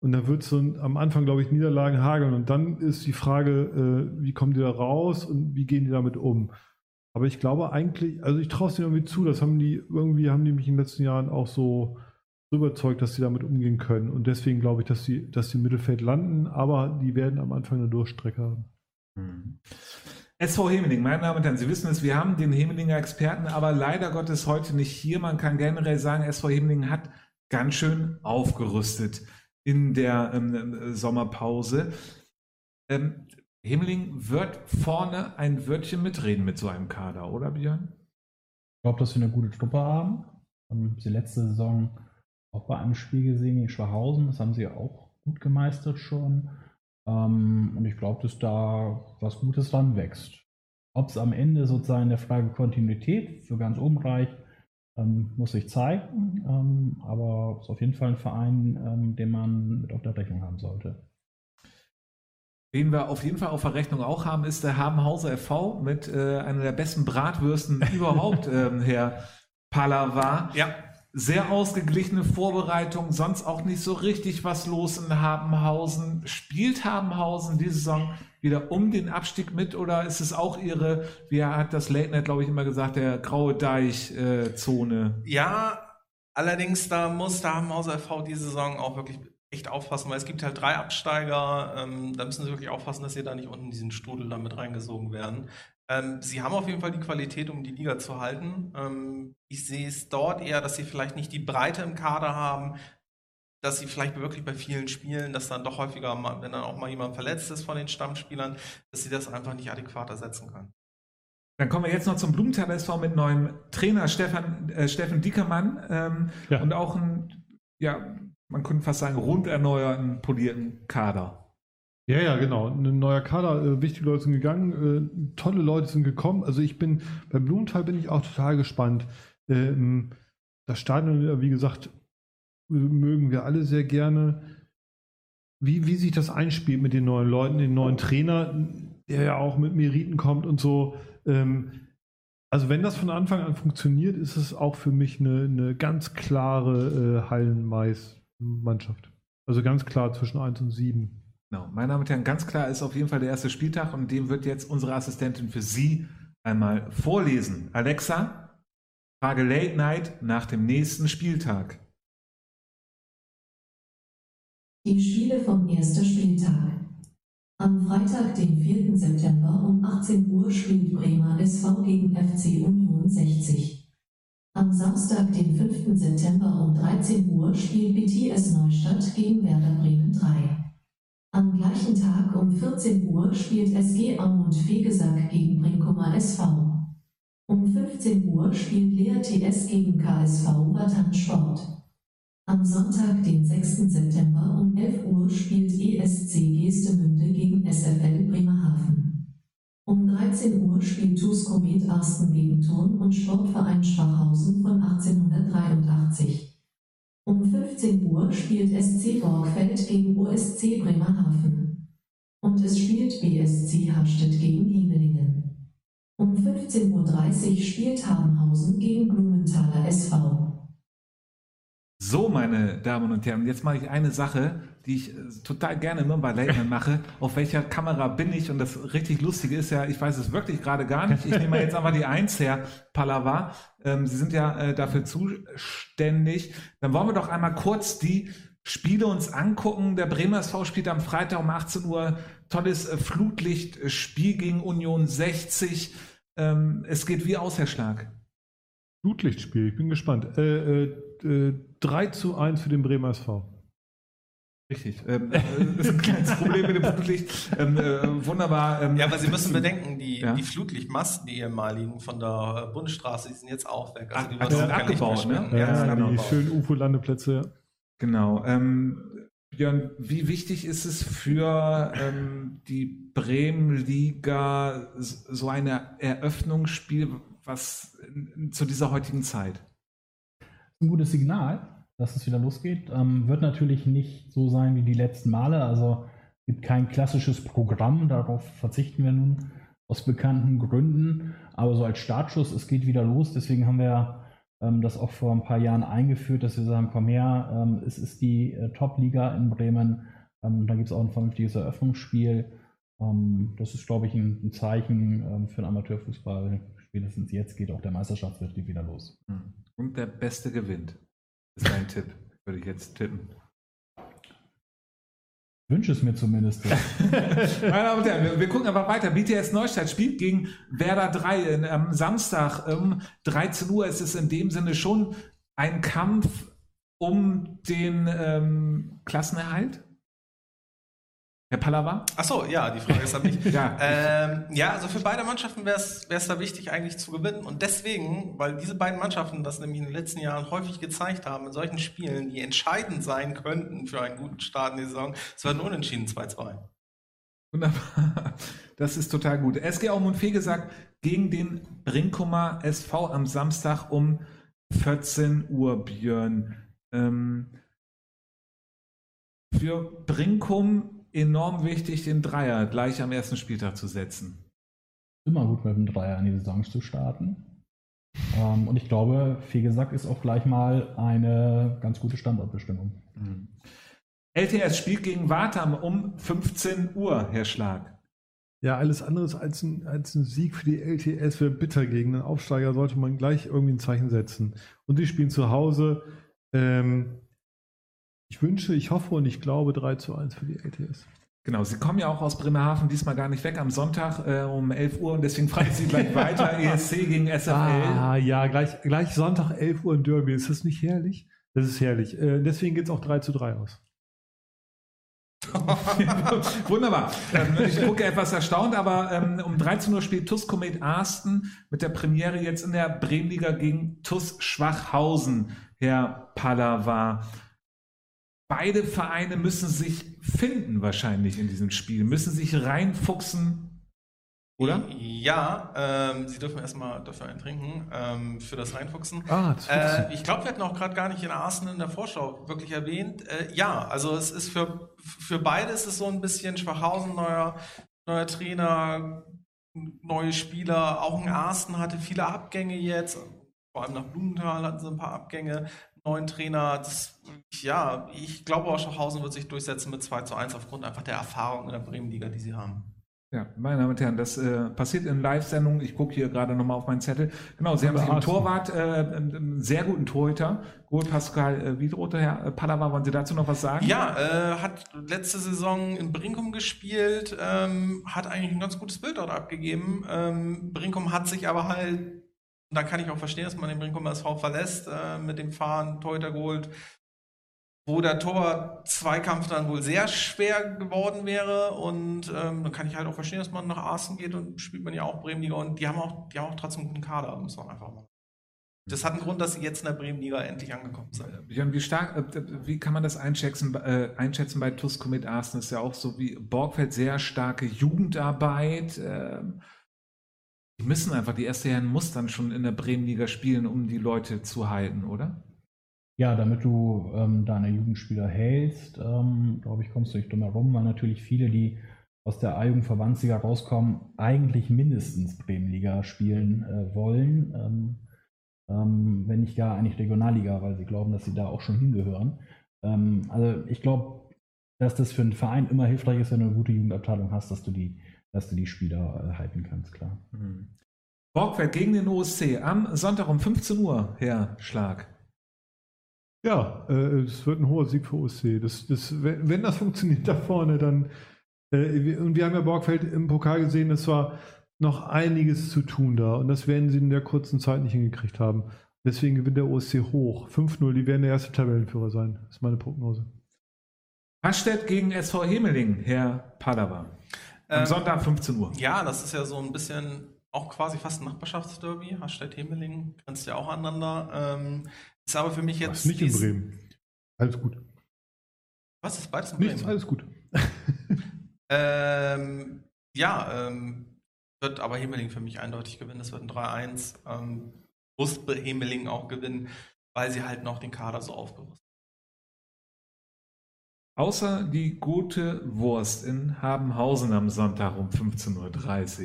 Und da wird es so am Anfang, glaube ich, Niederlagen hageln. Und dann ist die Frage, äh, wie kommen die da raus und wie gehen die damit um? Aber ich glaube eigentlich, also ich traue es denen irgendwie zu, das haben die, irgendwie haben die mich in den letzten Jahren auch so, überzeugt, dass sie damit umgehen können. Und deswegen glaube ich, dass sie, dass sie im Mittelfeld landen, aber die werden am Anfang eine Durchstrecke haben. SV Hemeling, meine Damen und Herren, Sie wissen es, wir haben den Hemelinger Experten, aber leider Gottes heute nicht hier. Man kann generell sagen, SV Hemeling hat ganz schön aufgerüstet in der ähm, Sommerpause. Ähm, Hemeling wird vorne ein Wörtchen mitreden mit so einem Kader, oder Björn? Ich glaube, dass wir eine gute Truppe haben. Haben sie letzte Saison auch bei einem Spiel gesehen gegen Schwachhausen. Das haben sie auch gut gemeistert schon. Ähm, und ich glaube, dass da was Gutes dran wächst. Ob es am Ende sozusagen der Frage Kontinuität für ganz oben reicht, ähm, muss sich zeigen. Ähm, aber es ist auf jeden Fall ein Verein, den man mit auf der Rechnung haben sollte. Wen wir auf jeden Fall auf der Rechnung auch haben, ist der Habenhauser FV mit äh, einer der besten Bratwürsten überhaupt, ähm, Herr Pallava. Ja, Sehr ausgeglichene Vorbereitung, sonst auch nicht so richtig was los in Habenhausen. Spielt Habenhausen diese Saison wieder um den Abstieg mit oder ist es auch ihre, wie hat das Late Night, glaube ich, immer gesagt, der graue Deich-Zone? ja, allerdings da muss der Hamhauser FV diese Saison auch wirklich echt aufpassen, weil es gibt halt drei Absteiger, ähm, da müssen sie wirklich aufpassen, dass sie da nicht unten in diesen Strudel damit reingesogen werden. Ähm, sie haben auf jeden Fall die Qualität, um die Liga zu halten. Ähm, ich sehe es dort eher, dass sie vielleicht nicht die Breite im Kader haben, dass sie vielleicht wirklich bei vielen Spielen, dass dann doch häufiger, mal, wenn dann auch mal jemand verletzt ist von den Stammspielern, dass sie das einfach nicht adäquat ersetzen können. Dann kommen wir jetzt noch zum Blumenthal SV mit neuem Trainer Stefan, äh, Steffen Dickermann ähm, Ja. und auch ein, ja, man könnte fast sagen, rund erneuerten, polierten Kader. Ja, ja, genau. Ein neuer Kader, äh, wichtige Leute sind gegangen, äh, tolle Leute sind gekommen. Also ich bin, bei Blumenthal bin ich auch total gespannt. Ähm, das Stadion, wie gesagt, mögen wir alle sehr gerne. Wie, wie sich das einspielt mit den neuen Leuten, den neuen Trainer, der ja auch mit Meriten kommt und so. Ähm, also wenn das von Anfang an funktioniert, ist es auch für mich eine, eine ganz klare äh, Hallen-Mais-Mannschaft. Also ganz klar zwischen 1 und 7. Genau. Meine Damen und Herren, ganz klar ist auf jeden Fall der erste Spieltag und dem wird jetzt unsere Assistentin für Sie einmal vorlesen. Alexa, Frage Late Night nach dem nächsten Spieltag. Die Spiele vom ersten Spieltag. Am Freitag, den 4. September um 18 Uhr spielt Bremer SV gegen FC Union 60. Am Samstag, den 5. September um 13 Uhr spielt BTS Neustadt gegen Werder Bremen 3. Am gleichen Tag um 14 Uhr spielt SG Aumund Fegesack gegen Brinkumer SV. Um 15 Uhr spielt Lea TS gegen KSV Batan Sport. Am Sonntag, den 6. September um 11 Uhr spielt ESC Gestemünde gegen SFL Bremerhaven. Um 13 Uhr spielt TuS Komet Arsten gegen Turn- und Sportverein Schwachhausen von 1883. Um 15 Uhr spielt SC Borgfeld gegen OSC Bremerhaven. Und es spielt BSC Harstedt gegen Hemelingen. Um 15.30 Uhr spielt Habenhausen gegen Blumenthaler SV. So, meine Damen und Herren, jetzt mache ich eine Sache, die ich äh, total gerne immer bei Late Night mache. Auf welcher Kamera bin ich? Und das richtig Lustige ist ja, ich weiß es wirklich gerade gar nicht. Ich nehme jetzt einfach die Eins her, Pallava. Ähm, Sie sind ja äh, dafür zuständig. Dann wollen wir doch einmal kurz die Spiele uns angucken. Der Bremer SV spielt am Freitag um 18 Uhr tolles äh, Flutlichtspiel gegen Union 60. Ähm, es geht wie aus, Herr Schlag. Blutlichtspiel, ich bin gespannt. Äh, äh, äh, 3 zu 1 für den Bremer SV. Richtig. Ähm, äh, ist ein kleines Problem mit dem Flutlicht. Ähm, äh, wunderbar. Ähm, Ja, aber Sie müssen bedenken, die, Ja. die Flutlichtmasten, die ehemaligen von der Bundesstraße, die sind jetzt auch weg. Ach, die ach, sind abgebaut, ne? Ja, Ja, die abgebaut. schönen UFO-Landeplätze. Genau. Ähm, Björn, wie wichtig ist es für ähm, die Bremen-Liga so ein Eröffnungsspiel, was in, zu dieser heutigen Zeit? Ein gutes Signal, dass es wieder losgeht. Ähm, wird natürlich nicht so sein wie die letzten Male. Also gibt kein klassisches Programm, darauf verzichten wir nun aus bekannten Gründen. Aber so als Startschuss, es geht wieder los. Deswegen haben wir ähm, das auch vor ein paar Jahren eingeführt, dass wir sagen, komm her, ähm, es ist die äh, Top-Liga in Bremen. Ähm, da gibt es auch ein vernünftiges Eröffnungsspiel. Ähm, das ist, glaube ich, ein, ein Zeichen ähm, für den Amateurfußball. Spätestens jetzt geht auch der Meisterschaftsbetrieb wieder los. Hm. Und der Beste gewinnt. Ist mein Tipp, würde ich jetzt tippen. Wünsche es mir zumindest. Meine Damen und Herren, wir, gucken einfach weiter. BTS Neustadt spielt gegen Werder 3 in, am Samstag um 13 Uhr. Es ist in dem Sinne schon ein Kampf um den ähm, Klassenerhalt. Herr Pallava? Ach so, ja, die Frage ist an mich. Ja. Ähm, ja, also für beide Mannschaften wäre es da wichtig, eigentlich zu gewinnen. Und deswegen, weil diese beiden Mannschaften das nämlich in den letzten Jahren häufig gezeigt haben, in solchen Spielen, die entscheidend sein könnten für einen guten Start in die Saison, es wird ein Unentschieden 2-2. Wunderbar. Das ist total gut. SG Aumund Fegesack gegen den Brinkumer SV am Samstag um 14 Uhr, Björn. Ähm, für Brinkum enorm wichtig, den Dreier gleich am ersten Spieltag zu setzen. Immer gut mit dem Dreier in die Saison zu starten. Ähm, und ich glaube, Fegesack ist auch gleich mal eine ganz gute Standortbestimmung. LTS spielt gegen Wartam um 15 Uhr, Herr Schlag. Ja, alles anderes als ein, als ein Sieg für die LTS wäre bitter gegen einen Aufsteiger, sollte man gleich irgendwie ein Zeichen setzen. Und die spielen zu Hause. Ähm, ich wünsche, ich hoffe und ich glaube 3 zu 1 für die LTS. Genau, Sie kommen ja auch aus Bremerhaven diesmal gar nicht weg am Sonntag äh, um 11 Uhr und deswegen frage ich Sie gleich weiter. ESC gegen SFL. Ah, ja, gleich, gleich Sonntag 11 Uhr in Derby. Ist das nicht herrlich? Das ist herrlich. Äh, deswegen geht es auch 3 zu 3 aus. Wunderbar. Ähm, ich gucke etwas erstaunt, aber ähm, um 13 Uhr spielt TUS Komet Arsten mit der Premiere jetzt in der Bremenliga gegen TUS Schwachhausen, Herr Pallava. Beide Vereine müssen sich finden wahrscheinlich in diesem Spiel, müssen sich reinfuchsen, oder? Ja, ähm, Sie dürfen erstmal dafür einen trinken, ähm, für das Reinfuchsen. Ah, das Äh, ich glaube, wir hatten auch gerade gar nicht in Arsenal in der Vorschau wirklich erwähnt. Äh, ja, also es ist für, für beide ist es so ein bisschen Schwachhausen, neuer, neuer Trainer, neue Spieler. Auch ein Arsten hatte viele Abgänge jetzt. Vor allem nach Blumenthal hatten sie ein paar Abgänge. Neuen Trainer. Das, ja, ich glaube auch Schwachhausen wird sich durchsetzen mit 2 zu 1 aufgrund einfach der Erfahrung in der Bremenliga, die sie haben. Ja, meine Damen und Herren, das äh, passiert in Live-Sendungen. Ich gucke hier gerade nochmal auf meinen Zettel. Genau, Sie haben sich einen Torwart, äh, einen sehr guten Torhüter, Gold Pascal äh, Wiedroter, Herr äh, Pallava, wollen Sie dazu noch was sagen? Ja, äh, hat letzte Saison in Brinkum gespielt, ähm, hat eigentlich ein ganz gutes Bild dort abgegeben. Ähm, Brinkum hat sich aber halt, da kann ich auch verstehen, dass man den Brinkum SV verlässt, äh, mit dem Fahren Torhüter geholt, wo der Tor-Zweikampf dann wohl sehr schwer geworden wäre. Und ähm, dann kann ich halt auch verstehen, dass man nach Arsen geht und spielt man ja auch Bremenliga. Und die haben auch, die haben auch trotzdem einen guten Kader, muss man einfach mal. Das hat einen Grund, dass sie jetzt in der Bremenliga endlich angekommen sind. Björn, wie stark, äh, wie kann man das einschätzen, äh, einschätzen bei Tusko mit Arsen? Ist ja auch so wie Borgfeld sehr starke Jugendarbeit. Äh, die müssen einfach, die erste Herren muss dann schon in der Bremenliga spielen, um die Leute zu halten, oder? Ja, damit du ähm, deine Jugendspieler hältst, ähm, glaube ich, kommst du nicht drum herum, weil natürlich viele, die aus der A-Jugend-Verbandsliga rauskommen, eigentlich mindestens Bremenliga spielen äh, wollen, ähm, ähm wenn nicht gar eigentlich Regionalliga, weil sie glauben, dass sie da auch schon hingehören. Ähm, also ich glaube, dass das für einen Verein immer hilfreich ist, wenn du eine gute Jugendabteilung hast, dass du die, dass du die Spieler äh, halten kannst, klar. Mhm. Borgfeld gegen den OSC am Sonntag um 15 Uhr, Herr Schlag. Ja, äh, es wird ein hoher Sieg für OSC. Das, das, wenn, wenn das funktioniert da vorne, dann. Äh, und wir haben ja Borgfeld im Pokal gesehen, es war noch einiges zu tun da. Und das werden sie in der kurzen Zeit nicht hingekriegt haben. Deswegen gewinnt der OSC hoch. 5-0, die werden der erste Tabellenführer sein. Das ist meine Prognose. Hastedt gegen SV Hemeling, Herr Padawa. Am ähm, Sonntag 15 Uhr. Ja, das ist ja so ein bisschen auch quasi fast ein Nachbarschaftsderby. Hastedt Hemeling grenzt ja auch aneinander. Ähm, ist aber für mich jetzt. Was, nicht in Bremen. Alles gut. Was ist beides in Bremen? Nichts, alles gut. ähm, ja, ähm, wird aber Hemeling für mich eindeutig gewinnen. Es wird ein 3-1. Ähm, muss Hemeling auch gewinnen, weil sie halt noch den Kader so aufgerüstet Außer die gute Wurst in Habenhausen am Sonntag um 15.30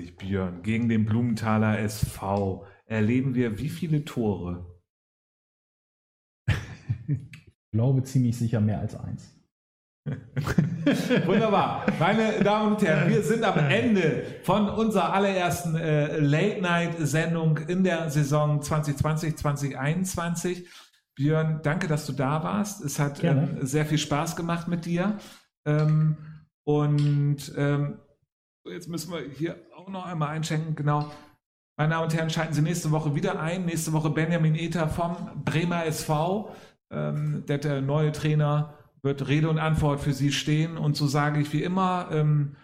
Uhr, Björn, gegen den Blumenthaler SV, erleben wir wie viele Tore? glaube ziemlich sicher mehr als eins. Wunderbar. Meine Damen und Herren, wir sind am Ende von unserer allerersten äh, Late-Night-Sendung in der Saison 2020, 2021. Björn, danke, dass du da warst. Es hat ähm, sehr viel Spaß gemacht mit dir. Ähm, und ähm, jetzt müssen wir hier auch noch einmal einschenken. Genau. Meine Damen und Herren, schalten Sie nächste Woche wieder ein. Nächste Woche Benjamin Ether vom Bremer SV. Ähm, der, der, neue Trainer wird Rede und Antwort für Sie stehen. Und so sage ich wie immer ähm,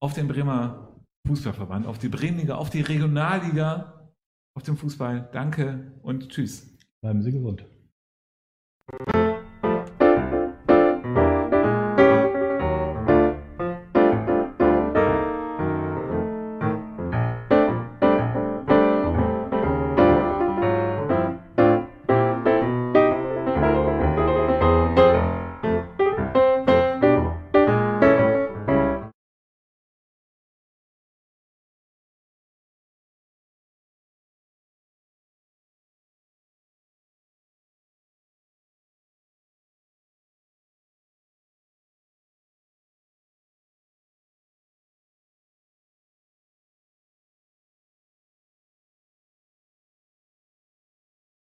auf den Bremer Fußballverband, auf die Bremenliga, auf die Regionalliga, auf den Fußball. Danke und tschüss. Bleiben Sie gesund. you